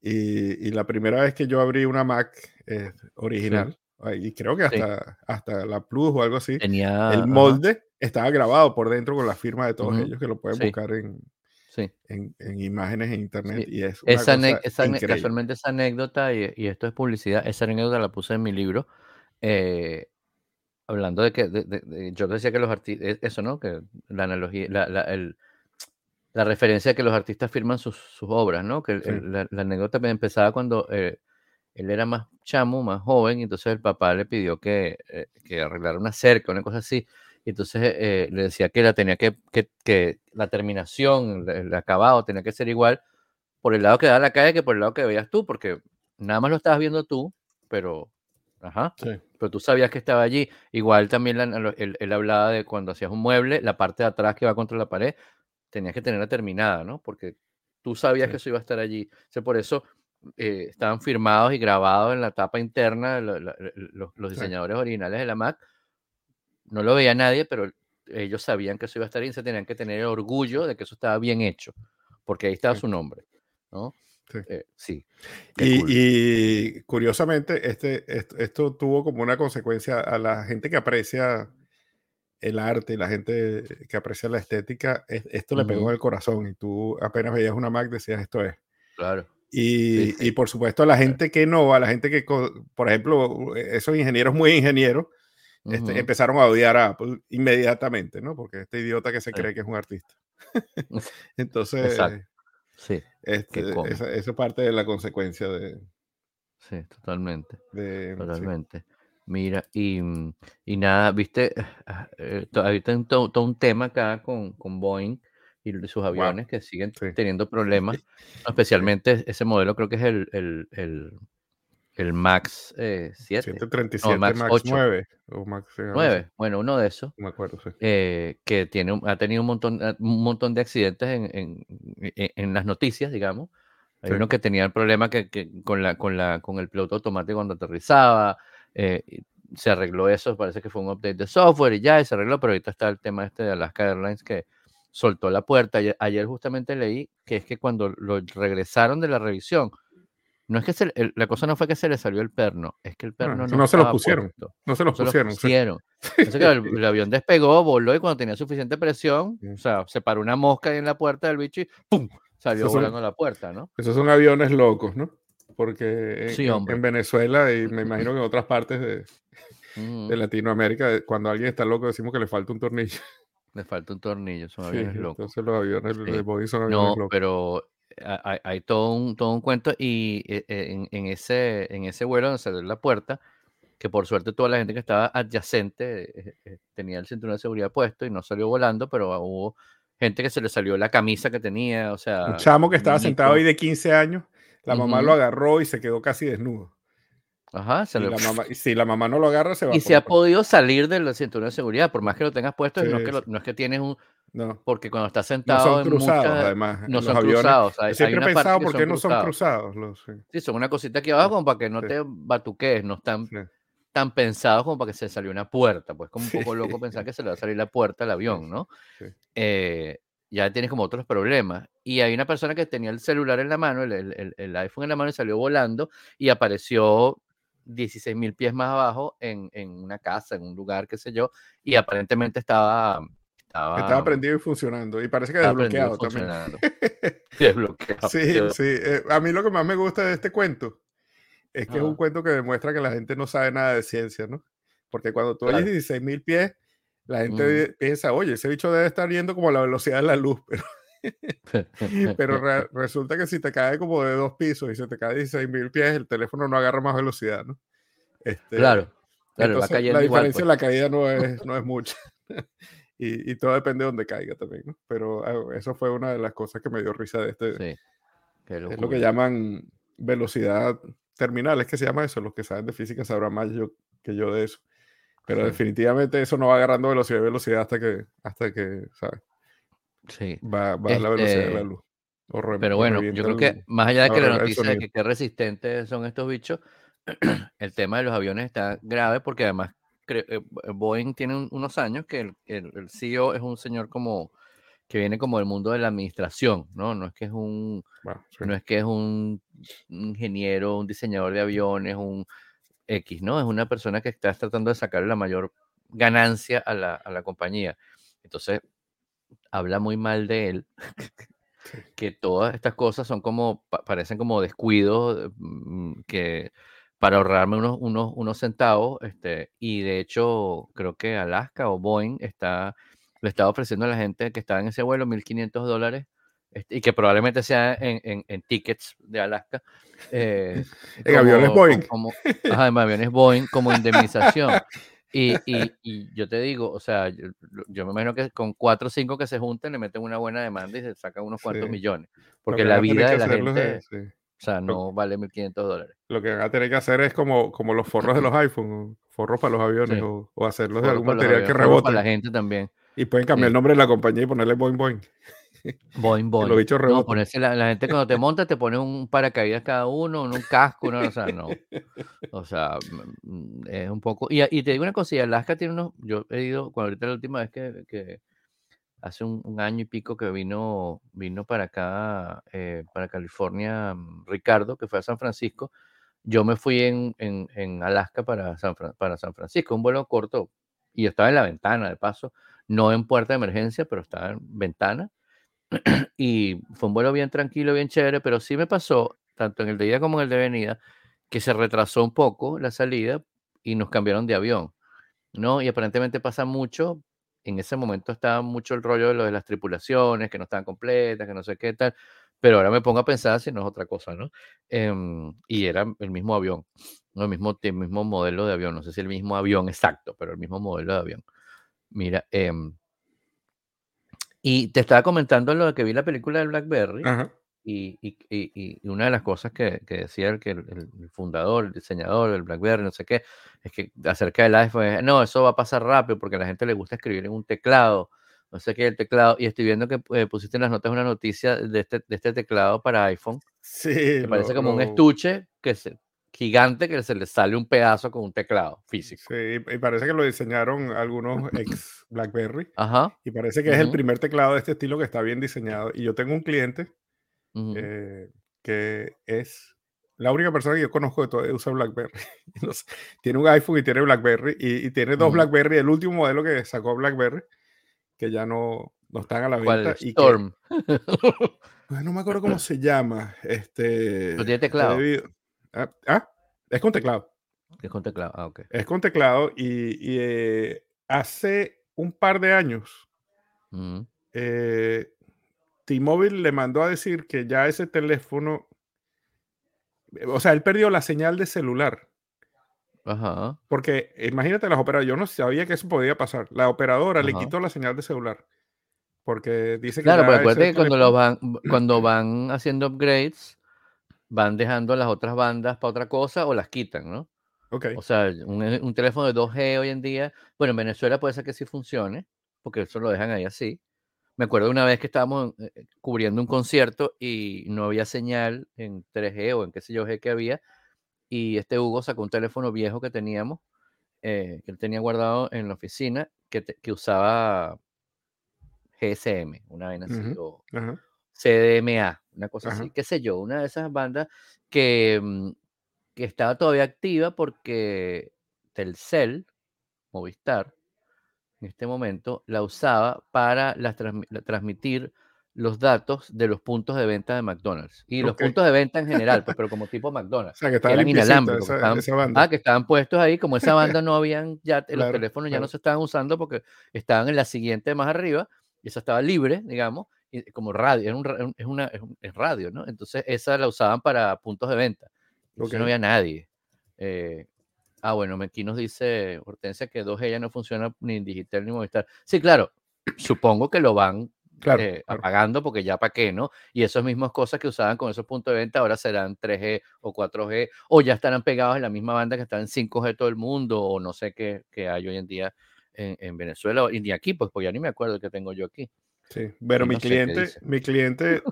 Y, la primera vez que yo abrí una Mac eh, original, y creo que hasta, hasta la Plus o algo así, el molde estaba grabado por dentro con la firma de todos ellos que lo pueden buscar en, en, en, imágenes en internet. Y es esa, casualmente esa anécdota, y, y, esto es publicidad, esa anécdota la puse en mi libro. Eh, hablando de que yo decía que los artistas, e, eso, ¿no? Que la analogía, la, la, el, la referencia de que los artistas firman sus, obras, ¿no? Que la, anécdota empezaba cuando eh, él era más chamo, más joven, y entonces el papá le pidió que, eh, que arreglara una cerca, una cosa así, y entonces eh, le decía que la tenía que, que, la terminación, el, acabado tenía que ser igual por el lado que da la calle que por el lado que veías tú, porque nada más lo estabas viendo tú, pero, ajá, pero tú sabías que estaba allí. Igual también él, él, hablaba de cuando hacías un mueble, la parte de atrás que va contra la pared, tenías que tenerla terminada, ¿no? Porque tú sabías que eso iba a estar allí. O por eso eh, estaban firmados y grabados en la tapa interna los, diseñadores originales de la Mac. No lo veía nadie, pero ellos sabían que eso iba a estar ahí y se tenían que tener el orgullo de que eso estaba bien hecho, porque ahí estaba su nombre, ¿no? Sí. Eh, y, curiosamente, este, esto, tuvo como una consecuencia a la gente que aprecia el arte, la gente que aprecia la estética, esto le pegó en el corazón y tú apenas veías una Mac decías esto es. Claro. Y, por supuesto a la gente que no, a la gente que, por ejemplo, esos ingenieros muy ingenieros, este, empezaron a odiar a Apple inmediatamente, ¿no? Porque este idiota que se cree que es un artista. Entonces, sí, este, eso es parte de la consecuencia de... Sí, totalmente. totalmente. Mira, y, mm, y, nada, viste, ah, eh, ahorita todo, todo, un tema acá con, con Boeing y sus aviones que siguen teniendo problemas, especialmente ese modelo creo que es el, el, el, el Max eh, 7. 737 Max, Max 9. O Max, 9, bueno, uno de esos. Me acuerdo, sí. Eh, que tiene, ha tenido un montón, eh, un montón de accidentes en, en, en las noticias, digamos. Hay uno que tenía el problema que, que, con, la, con, la, con el piloto automático cuando aterrizaba. Eh, se arregló eso, parece que fue un update de software y ya, y se arregló, pero ahorita está el tema este de Alaska Airlines que soltó la puerta. Ayer, justamente leí que es que cuando lo regresaron de la revisión, no es que se, la cosa no fue que se le salió el perno, es que el perno no, no, se lo pusieron. No se lo pusieron. pusieron. el, avión despegó, voló y cuando tenía suficiente presión, o sea, se paró una mosca ahí en la puerta del bicho y ¡pum! salió volando la puerta, ¿no? Esos son aviones locos, ¿no? Porque en, en, Venezuela y me imagino que en otras partes de, de Latinoamérica, cuando alguien está loco decimos que le falta un tornillo. Le falta un tornillo, son aviones locos. Entonces los aviones de Boeing son aviones no, pero hay, todo, un, todo un cuento y eh, eh, en, ese, en ese vuelo donde salió la puerta, que por suerte toda la gente que estaba adyacente eh, tenía el cinturón de seguridad puesto y no salió volando, pero hubo gente que se le salió la camisa que tenía, o sea... Un chamo que estaba sentado ahí de 15 años, la mamá lo agarró y se quedó casi desnudo. Ajá, se y, la mamá, y si la mamá no lo agarra, se va. Y se ha podido salir del cinturón de seguridad, por más que lo tengas puesto, no, es que no, es que tienes un. No. Porque cuando estás sentado. No son cruzados, además. No son cruzados. siempre he pensado por qué no son cruzados. sí. son una cosita aquí abajo como para que no te batuques, no están tan pensados como para que se salió una puerta. Pues como un poco loco pensar que se le va a salir la puerta al avión, ¿no? Eh, ya tienes como otros problemas. Y hay una persona que tenía el celular en la mano, el, el, el iPhone en la mano, y salió volando y apareció 16 mil pies más abajo en, en, una casa, en un lugar, qué sé yo, y aparentemente estaba... Estaba, estaba prendido y funcionando, y parece que desbloqueado también. desbloqueado. Sí, sí. Eh, a mí lo que más me gusta de este cuento es que es un cuento que demuestra que la gente no sabe nada de ciencia, ¿no? Porque cuando tú oyes 16 mil pies, la gente piensa, oye, ese bicho debe estar yendo como a la velocidad de la luz, pero pero resulta que si te cae como de dos pisos y se te cae 16 mil pies, el teléfono no agarra más velocidad, ¿no? Este, claro, la diferencia en la caída no es, no es mucha. y, y, todo depende de dónde caiga también, ¿no? Pero ah, eso fue una de las cosas que me dio risa de este. Sí. Es lo que llaman velocidad terminal, es que se llama eso. Los que saben de física sabrán más yo, que yo de eso. Pero definitivamente eso no va agarrando velocidad velocidad hasta que, hasta que, ¿sabes? Sí. Va, a la velocidad de la este, luz. pero bueno, yo creo que más allá de que la noticia de que qué resistentes son estos bichos, el tema de los aviones está grave porque además eh, Boeing tiene unos años que el, el, CEO es un señor como que viene como del mundo de la administración, ¿no? No es que es un, no es que es un ingeniero, un diseñador de aviones, un X, ¿no? Es una persona que está tratando de sacar la mayor ganancia a la, a la compañía. Entonces, habla muy mal de él, que todas estas cosas son como, parecen como descuidos mm, que para ahorrarme unos, unos, unos centavos, este, y de hecho creo que Alaska o Boeing está, le está ofreciendo a la gente que está en ese vuelo 1.500 dólares este, y que probablemente sea en, en, tickets de Alaska. Eh, en aviones Boeing. Como, en aviones Boeing como indemnización. Y, y, yo te digo, o sea, yo, me imagino que con cuatro o cinco que se junten le meten una buena demanda y se sacan unos cuantos millones. Porque la vida de la gente, o sea, no vale 1.500 dólares. Lo que van a tener que hacer es como, como los forros de los iPhones, forros para los aviones, o, o, hacerlos de algún material que rebote. Para la gente también. Y pueden cambiar el nombre de la compañía y ponerle Boing Boing. Boing, boing. Los bichos no, ponerse la, la, gente cuando te monta te pone un paracaídas cada uno, un casco, no, o sea, no. O sea, es un poco. Y, y te digo una cosa, Alaska tiene unos. Yo he ido, cuando ahorita la última vez que, que hace un, año y pico que vino, vino para acá, eh, para California, mm, Ricardo, que fue a San Francisco. Yo me fui en, en, Alaska para San, para San Francisco, un vuelo corto, y estaba en la ventana, de paso, no en puerta de emergencia, pero estaba en ventana. y fue un vuelo bien tranquilo, bien chévere, pero sí me pasó, tanto en el de ida como en el de venida, que se retrasó un poco la salida y nos cambiaron de avión, ¿no? Y aparentemente pasa mucho. En ese momento estaba mucho el rollo de las tripulaciones, que no estaban completas, que no sé qué tal, pero ahora me pongo a pensar si no es otra cosa, ¿no? Em, y era el mismo avión, ¿no? El mismo, el mismo modelo de avión, no sé si el mismo avión exacto, pero el mismo modelo de avión. Mira, em, y te estaba comentando lo de que vi la película de Blackberry. Y, y, y, una de las cosas que, que decía el, que el, fundador, el diseñador del BlackBerry, no sé qué, es que acerca del iPhone, no, eso va a pasar rápido porque a la gente le gusta escribir en un teclado, no sé qué, el teclado, y estoy viendo que eh, pusiste en las notas una noticia de este, de este teclado para iPhone, sí, que parece como un estuche que se, gigante que se le sale un pedazo con un teclado físico. Sí, y parece que lo diseñaron algunos ex BlackBerry. Ajá. Y parece que es el primer teclado de este estilo que está bien diseñado. Y yo tengo un cliente eh, que es la única persona que yo conozco que todavía usa BlackBerry. tiene un iPhone y tiene BlackBerry y, tiene dos BlackBerry, el último modelo que sacó BlackBerry, que ya no, no están a la venta. Y Storm. no me acuerdo cómo se llama. Este, tiene teclado. Ah, ah, es con teclado. Es con teclado, ah, ok. Es con teclado y, eh, hace un par de años T-Mobile le mandó a decir que ya ese teléfono, o sea, él perdió la señal de celular. Ajá. Porque imagínate las operadoras, yo no sabía que eso podía pasar. La operadora le quitó la señal de celular. Porque dice que. Claro, pero acuérdate que cuando, van, cuando van haciendo upgrades, van dejando las otras bandas para otra cosa o las quitan, ¿no? Okay. O sea, un, un, teléfono de 2G hoy en día, bueno, en Venezuela puede ser que sí funcione, porque eso lo dejan ahí así, me acuerdo una vez que estábamos eh, eh, cubriendo un concierto y no había señal en 3G o en qué sé yo G que había. Y este Hugo sacó un teléfono viejo que teníamos, eh, que él tenía guardado en la oficina, que, que usaba GSM, una vez así, o CDMA, una cosa así, qué sé yo, una de esas bandas que, mm, que estaba todavía activa porque Telcel, Movistar, en este momento, la usaba para transmitir los datos de los puntos de venta de McDonald's. Y los puntos de venta en general, pues, pero como tipo McDonald's. O sea, que, eran inalámbricos. Ah, que estaban puestos ahí, como esa banda no habían, ya los teléfonos ya no se estaban usando porque estaban en la siguiente más arriba, y esa estaba libre, digamos, como radio, es, una, es, radio, ¿no? Entonces esa la usaban para puntos de venta. Porque no había nadie. Eh, Ah, bueno, aquí nos dice Hortensia que 2G ya no funciona ni en digital ni Movistar. Sí, claro, supongo que lo van eh, apagando porque ya para qué, ¿no? Y esas mismas cosas que usaban con esos puntos de venta ahora serán 3G o 4G o ya estarán pegados en la misma banda que están en 5G todo el mundo o no sé qué, hay hoy en día en, Venezuela y ni aquí, pues, pues ya ni me acuerdo que tengo yo aquí. Sí, pero mi cliente, mi cliente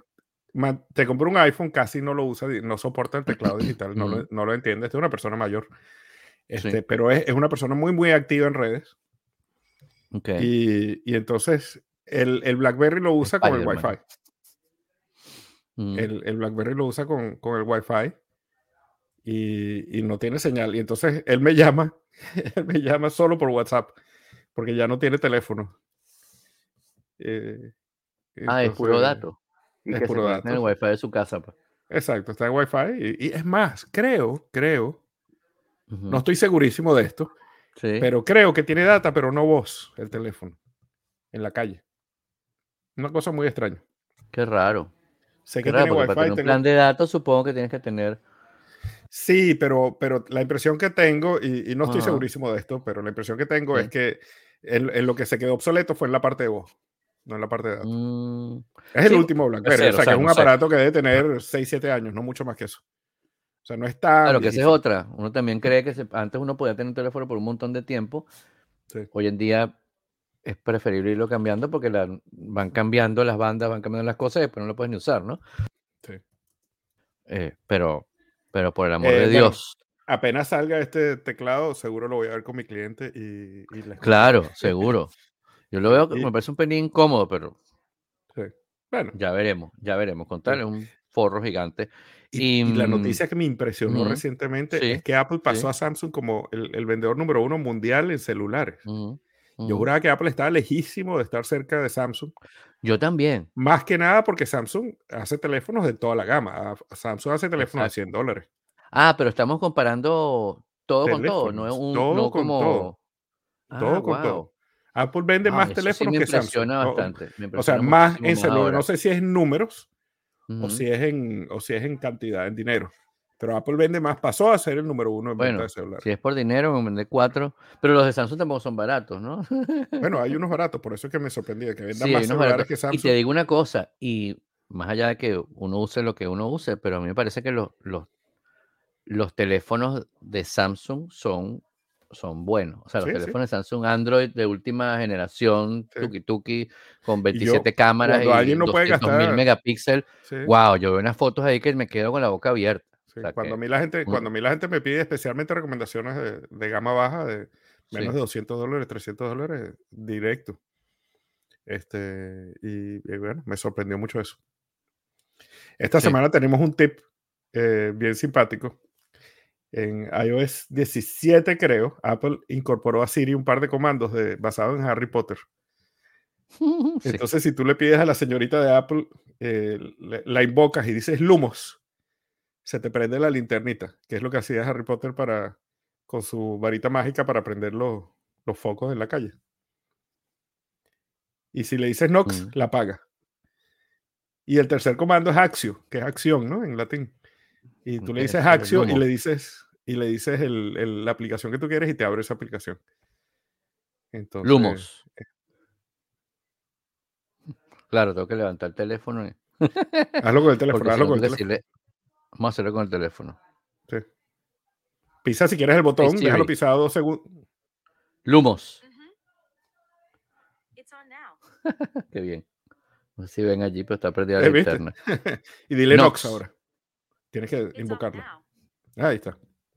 te compró un iPhone, casi no lo usa, no soporta el teclado digital, no, lo, no lo entiende, es una persona mayor. Este, pero es, es, una persona muy, muy activa en redes. Y, y, entonces el, el, BlackBerry lo usa con el Wi-Fi. Mm. El, el, BlackBerry lo usa con, con el Wi-Fi y, y, no tiene señal. Y entonces él me llama, él me llama solo por WhatsApp, porque ya no tiene teléfono. Eh, ah, es puro dato. es puro dato. En el Wi-Fi de su casa. Pues. Exacto, está en Wi-Fi. Y, y es más, creo, creo no estoy segurísimo de esto, pero creo que tiene data, pero no voz el teléfono en la calle. Una cosa muy extraña. Qué raro. Sé que tiene Para un plan de datos supongo que tienes que tener. Sí, pero, pero la impresión que tengo, y, no estoy segurísimo de esto, pero la impresión que tengo es que en, lo que se quedó obsoleto fue en la parte de voz, no en la parte de datos. Mm, es el último BlackBerry, o sea, que es un aparato que debe tener 6, 7 años, no mucho más que eso. O sea, no está. Claro, que esa es otra. Uno también cree que antes uno podía tener un teléfono por un montón de tiempo. Hoy en día es preferible irlo cambiando porque van cambiando las bandas, van cambiando las cosas y después no lo puedes ni usar, ¿no? Sí. Eh, pero, pero por el amor de eh, Dios. apenas salga este teclado, seguro lo voy a ver con mi cliente y, Claro, seguro. Yo lo veo, me parece un pelín incómodo, pero bueno. Ya veremos, ya veremos. Contarle un forro gigante. Y, la mm, noticia que me impresionó recientemente es que Apple pasó a Samsung como el, vendedor número uno mundial en celulares. Yo juraba que Apple estaba lejísimo de estar cerca de Samsung. Yo también. Más que nada porque Samsung hace teléfonos de toda la gama. Samsung hace teléfonos de 100 dólares. Ah, pero estamos comparando todo con todo, no es un todo con todo. todo ah, con todo. Apple vende más teléfonos que Samsung. Bastante, o sea, más en celular. No sé si es en números o, si es en, o si es en cantidad, en dinero. Pero Apple vende más, pasó a ser el número uno en venta de celular. Si es por dinero, me vende cuatro. Pero los de Samsung tampoco son baratos, ¿no? bueno, hay unos baratos, por eso es que me sorprendía que vendan más celulares que Samsung. Y te digo una cosa, y más allá de que uno use lo que uno use, pero a mí me parece que los, los, los teléfonos de Samsung son son buenos. O sea, los teléfonos de Samsung Android de última generación, tuki tuki, con 27 cámaras y no mil megapíxeles. Wow, yo veo unas fotos ahí que me quedo con la boca abierta. cuando, a mí la gente, cuando a mí la gente me pide especialmente recomendaciones de, gama baja, de menos de 200 dólares, 300 dólares, directo. Este, y, bueno, me sorprendió mucho eso. Esta semana tenemos un tip eh, bien simpático en iOS 17, creo, Apple incorporó a Siri un par de comandos de, basados en Harry Potter. Entonces, si tú le pides a la señorita de Apple, eh, la invocas y dices Lumos, se te prende la linternita, que es lo que hacía Harry Potter para, con su varita mágica para prender los, focos en la calle. Y si le dices Nox, mm. la apaga. Y el tercer comando es Axio, que es acción, ¿no? En latín. Y tú le dices Axio y le dices, y le dices el, la aplicación que tú quieres y te abre esa aplicación. Entonces, Lumos. Eh claro, tengo que levantar el teléfono. Y... hazlo con el teléfono, hazlo con el teléfono. Vamos a hacerlo con el teléfono. Sí. Pisa si quieres el botón, déjalo pisado dos segundos. Lumos. Qué bien. No sé si ven allí, pero está perdida la linterna. y dile Nox ahora. Tienes que invocarlo. Ahí está.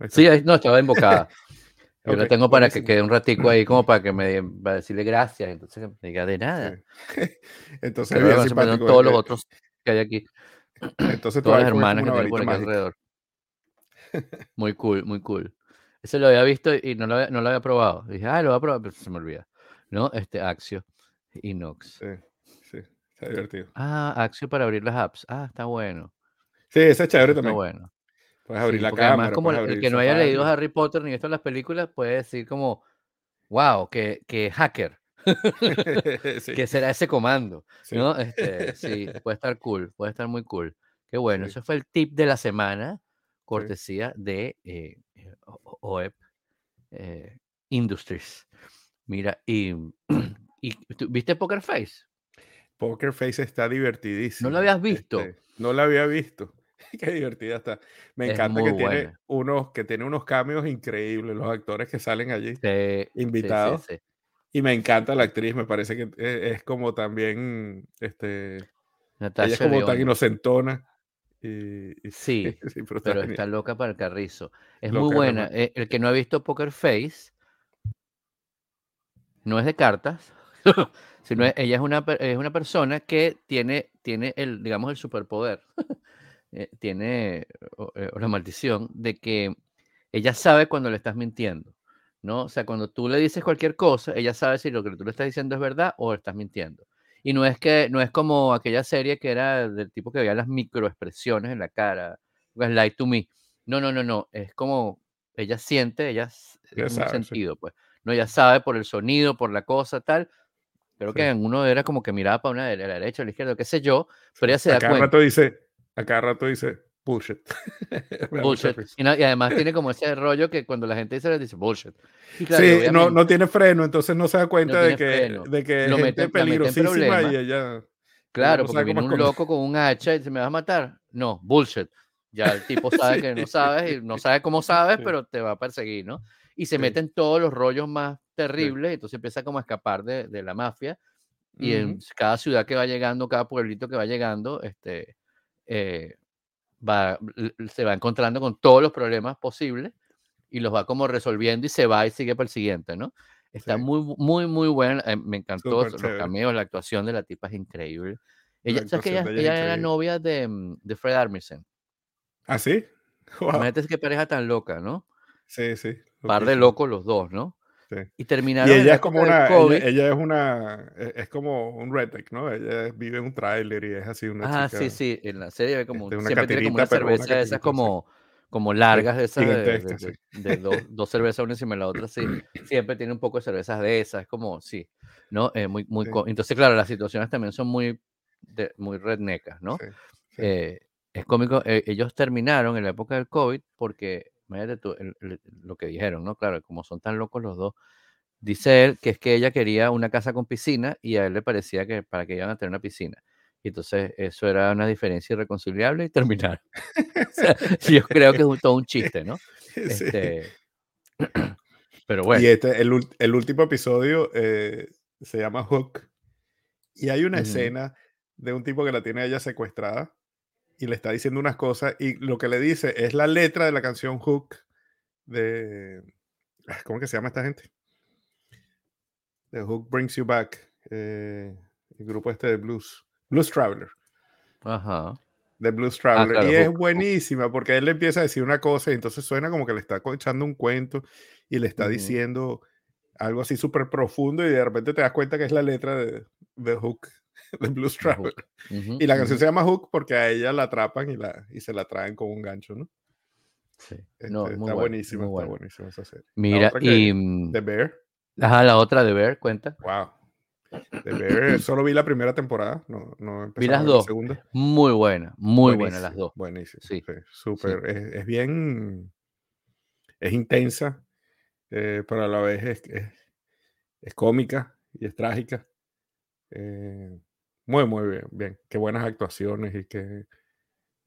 Sí, no, estaba invocada. Yo la tengo para que quede un ratico ahí como para que me para decirle gracias, entonces me diga de nada. Entonces, todos los otros que hay aquí. Entonces, todas las hermanas que tengo por aquí alrededor. Muy cool, muy cool. Ese lo había visto y no lo había, no lo había probado. dije, ah, lo voy a probar, pero se me olvida. ¿No? Este Axio Inox. Sí, sí, está divertido. Ah, Axio para abrir las apps. Ah, está bueno. Sí, ese es chévere también. Bueno. Puedes abrir la cámara. Además, como el, que no haya leído Harry Potter ni visto las películas, puede decir como, wow, que, que hacker. ¿Qué será ese comando? ¿no? Este, sí, puede estar cool, puede estar muy cool. Qué bueno, ese fue el tip de la semana, cortesía de eh, OEP eh, Industries. Mira, y, y ¿viste Poker Face? Poker Face está divertidísimo. ¿No lo habías visto? Este, no lo había visto. Qué divertida está. Me encanta que tiene unos que tiene unos cambios increíbles, los actores que salen allí invitados. y me encanta la actriz, me parece que e, es, como también este ella es como tan inocentona. Y, sí, pero, está, loca para el carrizo. Es muy buena. Eh, el que no ha visto Poker Face no es de cartas, sino ella es una, es una persona que tiene, tiene el, digamos, el superpoder Eh, tiene eh, la maldición de que ella sabe cuando le estás mintiendo, ¿no? O sea, cuando tú le dices cualquier cosa, ella sabe si lo que tú le estás diciendo es verdad o estás mintiendo. Y no es que no es como aquella serie que era del tipo que veía las microexpresiones en la cara, Light to Me. No, no, no, no, es como ella siente, ella es un sentido, pues. No, ella sabe por el sonido, por la cosa, tal. Creo que en uno era como que miraba para una de la derecha o la izquierda, qué sé yo, pero ella se da cuenta. rato dice, a cada rato dice bullshit. bullshit. Y, además tiene como ese rollo que cuando la gente dice, le dice bullshit. sí, no, no, tiene freno, entonces no se da cuenta de, que, de que Lo gente peligrosísima y ella... Claro, porque viene un loco con un hacha y dice, ¿me vas a matar? No, bullshit. Ya el tipo sabe que no sabes y no sabe cómo sabes, pero te va a perseguir, ¿no? Y se meten todos los rollos más terribles, y entonces empieza como a escapar de, de la mafia. Y en cada ciudad que va llegando, cada pueblito que va llegando, este, eh, va, se va encontrando con todos los problemas posibles y los va como resolviendo y se va y sigue para el siguiente, ¿no? Está muy, muy, muy buena. Eh, me encantó los cameos, la actuación de la tipa es increíble. Ella, ¿sabes que ella, era novia de, mm, de, Fred Armisen? ¿Ah, sí? Wow. Imagínate qué pareja tan loca, ¿no? Sí, sí. Par de locos los dos, ¿no? Y terminaron. Y ella es como una. Ella, es una. E, es como un redneck, ¿no? Ella vive en un tráiler y es así una. Ah, sí, sí. En la serie ve como. Este, una siempre tiene como una cerveza esas como. Como largas de esas, de, dos, cervezas una encima de la otra, sí. Siempre tiene un poco de cervezas de esas, es como, sí, ¿no? Eh, muy, muy, Entonces, claro, las situaciones también son muy, muy rednecas, ¿no? Eh, es cómico, eh, ellos terminaron en la época del COVID porque imagínate tú, lo que dijeron, ¿no? Claro, como son tan locos los dos, dice él que es que ella quería una casa con piscina y a él le parecía que para que iban a tener una piscina. Y entonces eso era una diferencia irreconciliable y terminaron. yo creo que es todo un chiste, ¿no? Este, pero bueno. Y este, el, el último episodio eh, se llama Hook. Y hay una escena de un tipo que la tiene ella secuestrada y le está diciendo unas cosas y lo que le dice es la letra de la canción Hook de... Ah, ¿Cómo que se llama esta gente? The Hook Brings You Back. Eh, el grupo este de blues. Blues Traveler. Ajá. De Blues ah, Traveler. y es buenísima porque él le empieza a decir una cosa y entonces suena como que le está echando un cuento y le está diciendo algo así súper profundo y de repente te das cuenta que es la letra de, de Hook de Blues Traveler. y la canción se llama Hook porque a ella la atrapan y, la, y se la traen con un gancho, ¿no? Sí. Este, no, está buenísima, está buenísima esa serie. Mira, y. Mm, The Bear. Ajá, la otra de Bear, cuenta. Wow. The Bear, solo vi la primera temporada, no, no vi las dos. Muy buena, muy buena las dos. Buenísimo. Sí. Súper. Es, bien. Es intensa, eh, pero a la vez es, es, es cómica y es trágica. Eh, muy, muy bien, bien. Qué buenas actuaciones y que.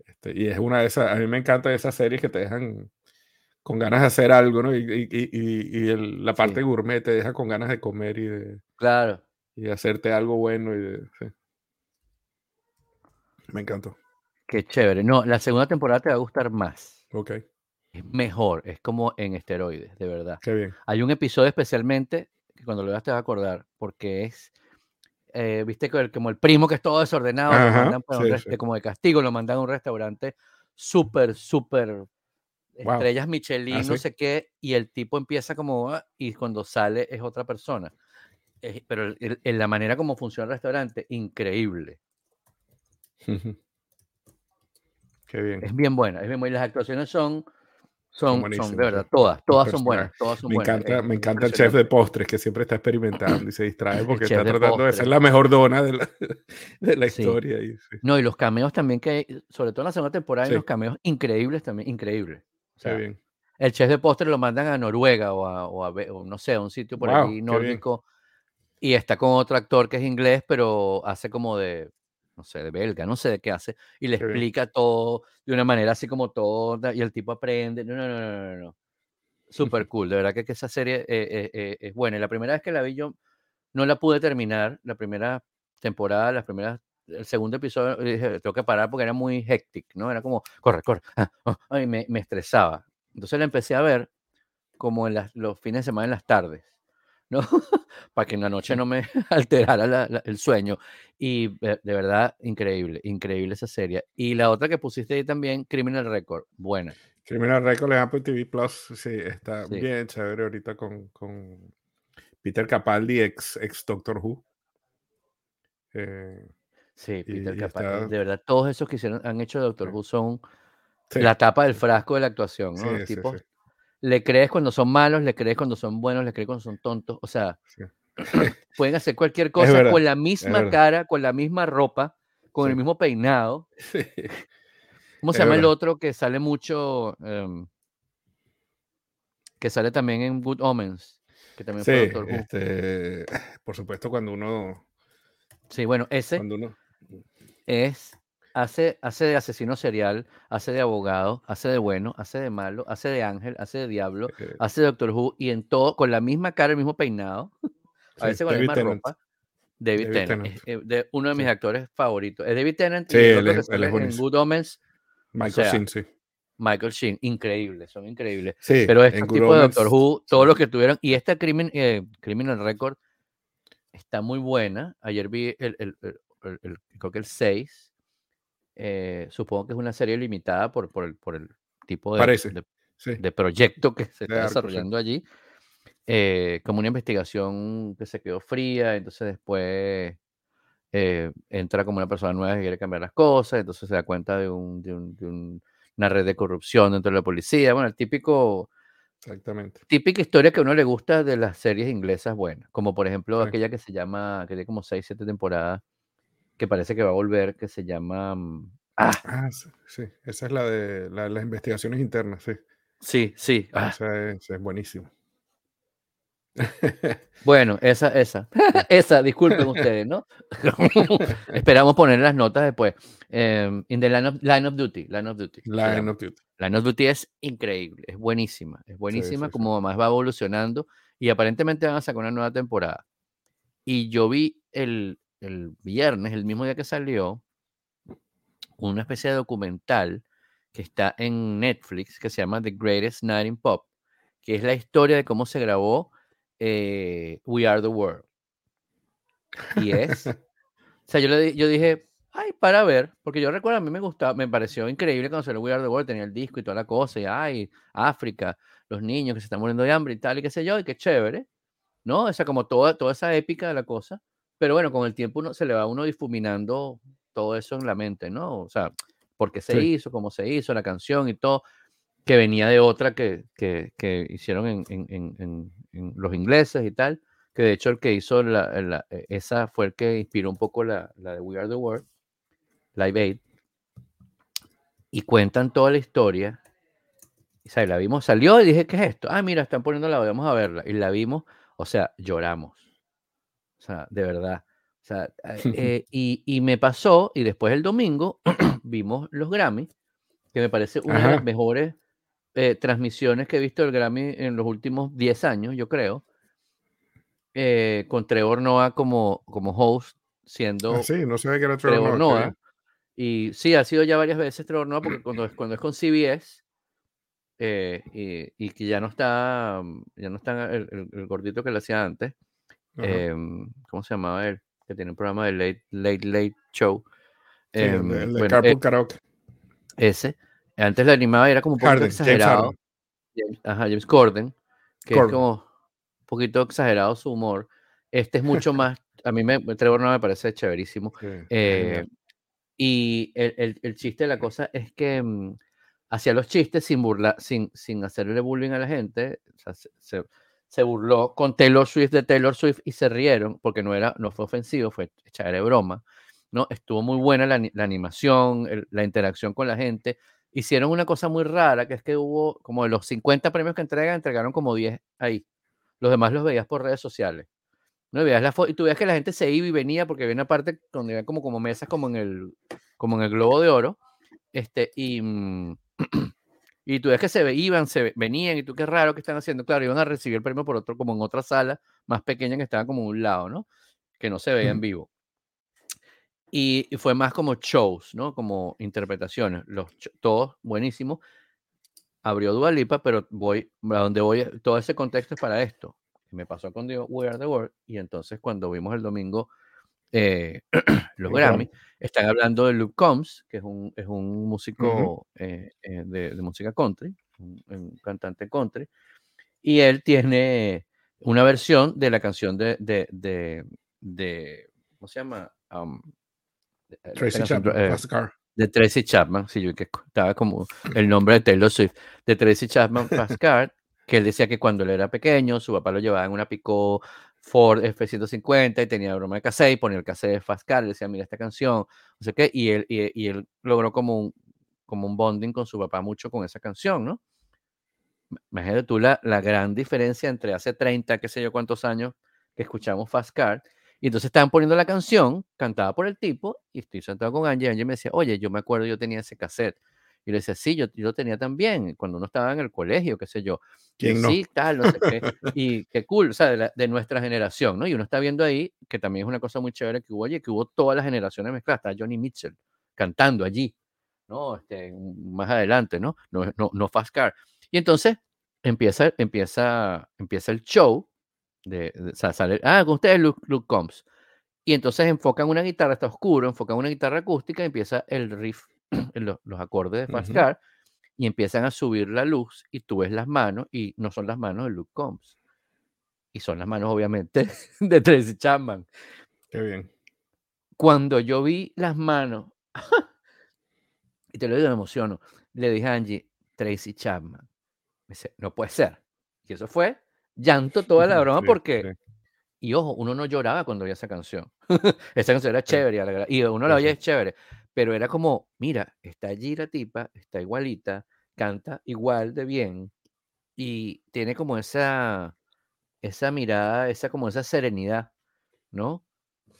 Este, y es una de esas. A mí me encanta esas series que te dejan con ganas de hacer algo, ¿no? Y, y, y, y la parte gourmet te deja con ganas de comer y de. Claro. Y de hacerte algo bueno y de. Me encantó. Qué chévere. No, la segunda temporada te va a gustar más. Ok. Es mejor, es como en esteroides, de verdad. Qué bien. Hay un episodio especialmente que cuando lo veas te vas a acordar, porque es eh, viste como el primo que es todo desordenado, como de castigo, lo mandan a un restaurante súper, súper estrellas ¿Ah, Michelin, no sé qué, y el tipo empieza como, ah, y cuando sale es otra persona. pero en la manera como funciona el restaurante, increíble. Qué bien. Es bien buena, es bien buena. Las actuaciones son son, son, de verdad, todas, todas son buenas, todas son me buenas. Encanta, me encanta el chef de postres que siempre está experimentando y se distrae porque está tratando de ser la mejor dona de la, de la historia. Y, No, y los cameos también que, sobre todo en la segunda temporada, hay los cameos increíbles también, increíbles. O bien. El chef de postres lo mandan a Noruega o a, o a no sé, a un sitio por ahí nórdico y está con otro actor que es inglés, pero hace como de no sé, de belga, no sé de qué hace, y le explica todo de una manera así como toda, y el tipo aprende. No, no, no, no, no. Súper cool, de verdad que, que esa serie eh, eh, eh, es buena. Y la primera vez que la vi yo no la pude terminar, la primera temporada, las primeras, el segundo episodio, dije, tengo que parar porque era muy hectic, ¿no? Era como, corre, corre, ah, oh", me, me, estresaba. Entonces la empecé a ver como en las, los fines de semana en las tardes. ¿No? Para que en la noche no me alterara el sueño. Y de verdad, increíble, increíble esa serie. Y la otra que pusiste ahí también, Criminal Record, buena. Criminal Record en Apple TV Plus, sí, está bien chévere ahorita con, con, Peter Capaldi, ex, ex Doctor Who. Eh, sí, Peter Capaldi, de verdad, todos esos que hicieron, han hecho Doctor Who son la tapa del frasco de la actuación, ¿no? Los tipos le crees cuando son malos, le crees cuando son buenos, le crees cuando son tontos. O sea, pueden hacer cualquier cosa con la misma cara, con la misma ropa, con el mismo peinado. ¿Cómo se llama el otro que sale mucho? Em, que sale también en Good Omens. Que también fue doctor este, por supuesto, cuando uno. Sí, bueno, ese es hace, hace de asesino serial, hace de abogado, hace de bueno, hace de malo, hace de ángel, hace de diablo, hace de Doctor Who y en todo, con la misma cara, el mismo peinado, a veces con la misma ropa. David, Tennant, eh, de, uno de mis actores favoritos. Es David Tennant sí, y el que en Good Omens. Michael Sin, sí. Michael Sheen, increíbles, son increíbles. Pero este tipo de Doctor Who, todos los que tuvieron, y esta crimen, eh, Criminal Record está muy buena. Ayer vi el, el, el, creo que el 6. Eh, supongo que es una serie limitada por, por, el, por el tipo de, de, proyecto que se está desarrollando allí. Eh, como una investigación que se quedó fría, entonces después eh, entra como una persona nueva que quiere cambiar las cosas, entonces se da cuenta de, un, de, un, una red de corrupción dentro de la policía, bueno, el típico... Exactamente. Típica historia que a uno le gusta de las series inglesas buenas, como por ejemplo aquella que se llama, que tiene como 6, 7 temporadas, que parece que va a volver, que se llama... Mm, ah, ah sí, esa es la de las investigaciones internas, sí. Sí, sí. Ah. Esa, es, es buenísima. Bueno, esa, esa, esa, disculpen ustedes, ¿no? Esperamos poner las notas después. Um, in the line of, line of Duty, Line of Duty. Line of Duty. Line of Duty es increíble, es buenísima, es buenísima como más va evolucionando y aparentemente van a sacar una nueva temporada. Y yo vi el, el viernes, el mismo día que salió, una especie de documental que está en Netflix que se llama The Greatest Night in Pop, que es la historia de cómo se grabó eh, We Are the World. Y es. o sea, yo, le, yo dije, ay, para ver, porque yo recuerdo, a mí me gustaba, me pareció increíble cuando salió We Are the World, tenía el disco y toda la cosa, y ay, África, los niños que se están muriendo de hambre y tal, y qué sé yo, y qué chévere, ¿no? O sea, como toda, toda esa épica de la cosa. Pero bueno, con el tiempo uno, se le va uno difuminando todo eso en la mente, ¿no? O sea, por qué se hizo, cómo se hizo, la canción y todo que venía de otra que, que, que hicieron en, en, en, los ingleses y tal, que de hecho el que hizo la, e, esa fue el que inspiró un poco la, la, de We Are the World, Live Aid, y cuentan toda la historia. Y ¿sabes? la vimos, salió y dije, ¿qué es esto? Ah, mira, están poniendo la, vamos a verla. Y la vimos, o sea, lloramos. Sea, de verdad. O sea, eh, y, y, me pasó, y después el domingo vimos los Grammy, que me parece una de las mejores eh, transmisiones que he visto del Grammy en los últimos 10 años, yo creo, eh, con Trevor Noah como, como host, siendo ah, sí, no sé que era Trevor, Noah. Y sí, ha sido ya varias veces Trevor Noah, porque cuando, cuando es con CBS, eh, y, y, que ya no está, ya no está el, el, gordito que lo hacía antes, em, ¿cómo se llamaba él? Que tiene un programa de Late Late, late Show. el, de, em, Karaoke. Ese. Antes la animaba era como un poquito exagerado. James, ajá, James Corden, que es como un poquito exagerado su humor. Este es mucho más, a mí me, Trevor no me parece chéverísimo. Eh, y el, el, chiste de la cosa es que mm, hacía los chistes sin burla, sin, sin hacerle bullying a la gente. se, se, burló con Taylor Swift de Taylor Swift y se rieron porque no, era, no fue ofensivo, fue echar de broma. ¿no? Estuvo muy buena la, la animación, la interacción con la gente hicieron una cosa muy rara, que es que hubo como de los 50 premios que entregan, entregaron como 10 ahí. Los demás los veías por redes sociales. ¿no? Y, veías la y tú veías que la gente se iba y venía porque había una parte donde había como, como mesas como en, el, como en el globo de oro. Este, y, mm, y tú ves que se iban, se venían, y tú qué raro que están haciendo. Claro, iban a recibir el premio por otro, como en otra sala más pequeña que estaba como a un lado, ¿no? Que no se veía en vivo. Y, fue más como shows, ¿no? Como interpretaciones. Los todos buenísimos. Abrió Dualipa, pero voy a donde voy, todo ese contexto es para esto. Me pasó con We Are the World y entonces cuando vimos el domingo eh, los Grammy, están hablando de Luke Combs, que es un, es un músico eh, eh, de, de, música country, un, cantante country, y él tiene una versión de la canción de, de, de, de ¿cómo se llama? Um, eh, Tracy Chapman, eh, de Tracy Chapman, sí, yo que estaba como el nombre de Taylor Swift, de Tracy Chapman Pascal, que él decía que cuando él era pequeño, su papá lo llevaba en una pico Ford F-150 y tenía broma de cassette y ponía el cassette de Fast Car, le decía, mira esta canción, no sé qué, y él, y, él logró como un, como un bonding con su papá mucho con esa canción, ¿no? Imagínate tú la, la gran diferencia entre hace 30, qué sé yo cuántos años que escuchamos Fast Car y entonces estaban poniendo la canción, cantada por el tipo, y estoy sentado con Angie, y Angie me decía, oye, yo me acuerdo, yo tenía ese cassette. Y le decía, sí, yo, yo lo tenía también, cuando uno estaba en el colegio, qué sé yo. ¿Quién Sí, tal, no sé qué. Y qué cool, o sea, de, de, nuestra generación, ¿no? Y uno está viendo ahí, que también es una cosa muy chévere que hubo, oye, que hubo todas las generaciones mezcladas. Está Johnny Mitchell cantando allí, ¿no? Este, más adelante, ¿no? No, no, no Fast Car. Y entonces empieza, empieza, empieza el show de, sale, ah, con ustedes Luke, Luke Combs. Y entonces enfocan una guitarra, está oscuro, enfocan una guitarra acústica y empieza el riff, los, los acordes de Fast Car, y empiezan a subir la luz y tú ves las manos y no son las manos de Luke Combs. Y son las manos, obviamente, de Tracy Chapman. Qué bien. Cuando yo vi las manos, y te lo digo, me emociono, le dije a Angie, Tracy Chapman. Me dice, no puede ser. Y eso fue llanto toda la broma porque... Y ojo, uno no lloraba cuando oía esa canción. esa canción era chévere, y uno la oía es chévere, pero era como, mira, está allí la tipa, está igualita, canta igual de bien y tiene como esa, esa mirada, esa como esa serenidad, ¿no?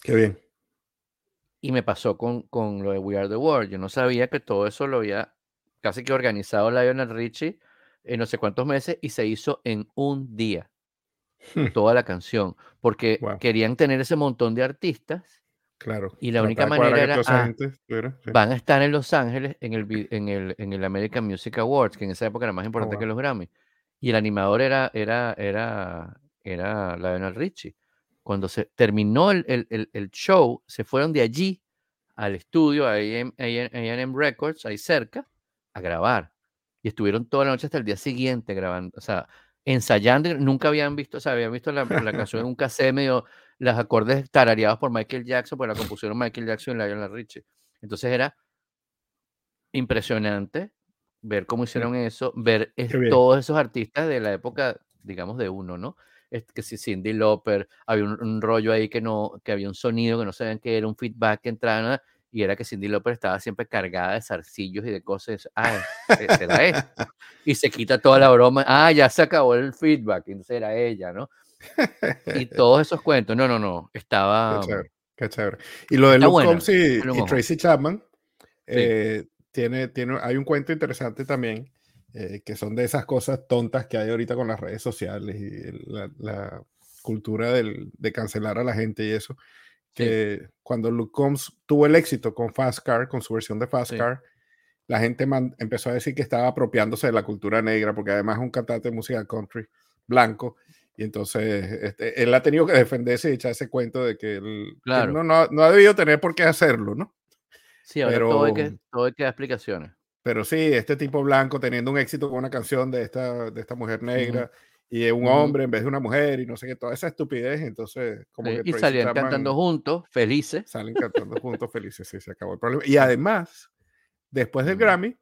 Qué bien. Y me pasó con, con lo de We Are the World. Yo no sabía que todo eso lo había casi que organizado Lionel Richie en no sé cuántos meses y se hizo en un día. Hmm. Toda la canción. Porque querían tener ese montón de artistas. Claro. Y la única manera era. Ah, van a estar en Los Ángeles en el, en, el, en el American Music Awards, que en esa época era más importante oh, que los Grammy. Y el animador era, era, era, era Lionel Richie. Cuando se terminó el, el, el show, se fueron de allí al estudio, a AM Records, ahí cerca, a grabar. Y estuvieron toda la noche hasta el día siguiente grabando, o sea, ensayando. Nunca habían visto, o sea, habían visto la, la canción en un cassette medio, los acordes tarareados por Michael Jackson, pues la compusieron Michael Jackson y Lionel Richie. Entonces era impresionante ver cómo hicieron eso, ver todos esos artistas de la época, digamos, de uno, ¿no? que si Cindy Lauper, había un, rollo ahí que no, que había un sonido que no sabían que era un feedback que entraba, y era que Cindy Lauper estaba siempre cargada de zarcillos y de cosas. Ah, será esto. Y se quita toda la broma. Ah, ya se acabó el feedback. Entonces era ella, ¿no? Y todos esos cuentos. No, no, no. Estaba. Qué chévere. Y lo de Luke Combs y, Tracy Chapman. Eh, tiene, tiene, hay un cuento interesante también. Eh, que son de esas cosas tontas que hay ahorita con las redes sociales y la, cultura del, de cancelar a la gente y eso que cuando Luke Combs tuvo el éxito con Fast Car, con su versión de Fast Car, la gente empezó a decir que estaba apropiándose de la cultura negra, porque además es un cantante de música country blanco, y entonces este, él ha tenido que defenderse y echar ese cuento de que él, no, no, no, ha debido tener por qué hacerlo, ¿no? Sí, ahora pero, todo, hay que, todo hay que dar explicaciones. Pero sí, este tipo blanco teniendo un éxito con una canción de esta, de esta mujer negra, y es un hombre en vez de una mujer y no sé qué, toda esa estupidez. Entonces, como que y salían cantando juntos, felices. Salen cantando juntos, felices, sí, se acabó el problema. Y además, después del Grammy,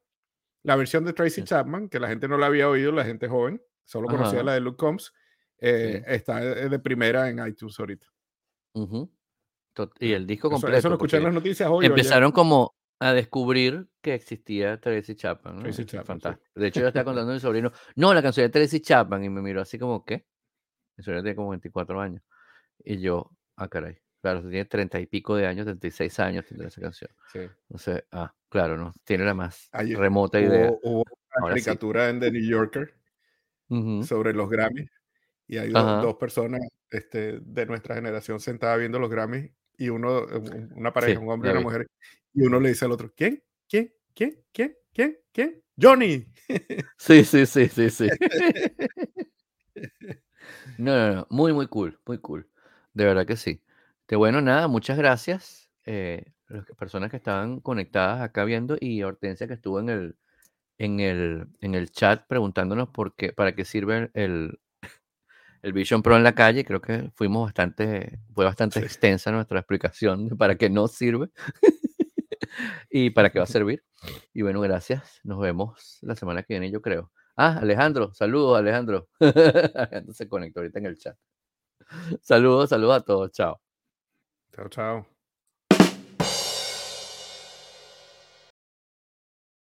la versión de Tracy Chapman, que la gente no la había oído, la gente joven, solo conocía la de Luke Combs, eh, está de primera en iTunes ahorita. Y el disco completo. Eso, lo escuché en las noticias hoy. Empezaron como a descubrir que existía Tracy Chapman. Tracy Chapman Fantástico. De hecho, yo estaba contando a mi sobrino, no, la canción de Tracy Chapman, y me miró así como, ¿qué? Mi sobrino tiene como 24 años. Y yo, ah, caray. Claro, tiene 30 y pico de años, 36 años tiene esa canción. Sí. Entonces, ah, claro, no, tiene la más remota idea. Hubo una caricatura en The New Yorker sobre los Grammys y hay dos, personas este, de nuestra generación sentadas viendo los Grammys y uno, una pareja, un hombre y una mujer, y uno le dice al otro, ¿quién? ¿Quién? ¿Quién? ¿Quién? ¿Quién? ¿Quién? Johnny. Sí, sí, sí, sí, sí. No, no, no, muy, muy cool, muy cool. De verdad que sí. De bueno, nada, muchas gracias. Eh, las personas que estaban conectadas acá viendo y Hortensia que estuvo en el, en el, en el chat preguntándonos por qué, para qué sirve el, el Vision Pro en la calle. Creo que fuimos bastante, fue bastante extensa nuestra explicación de para qué no sirve y para qué va a servir. Y bueno, gracias. Nos vemos la semana que viene, yo creo. Ah, Alejandro, saludos, Alejandro. Alejandro se conectó ahorita en el chat. Saludos, saludos a todos. Chao. Chao, chao.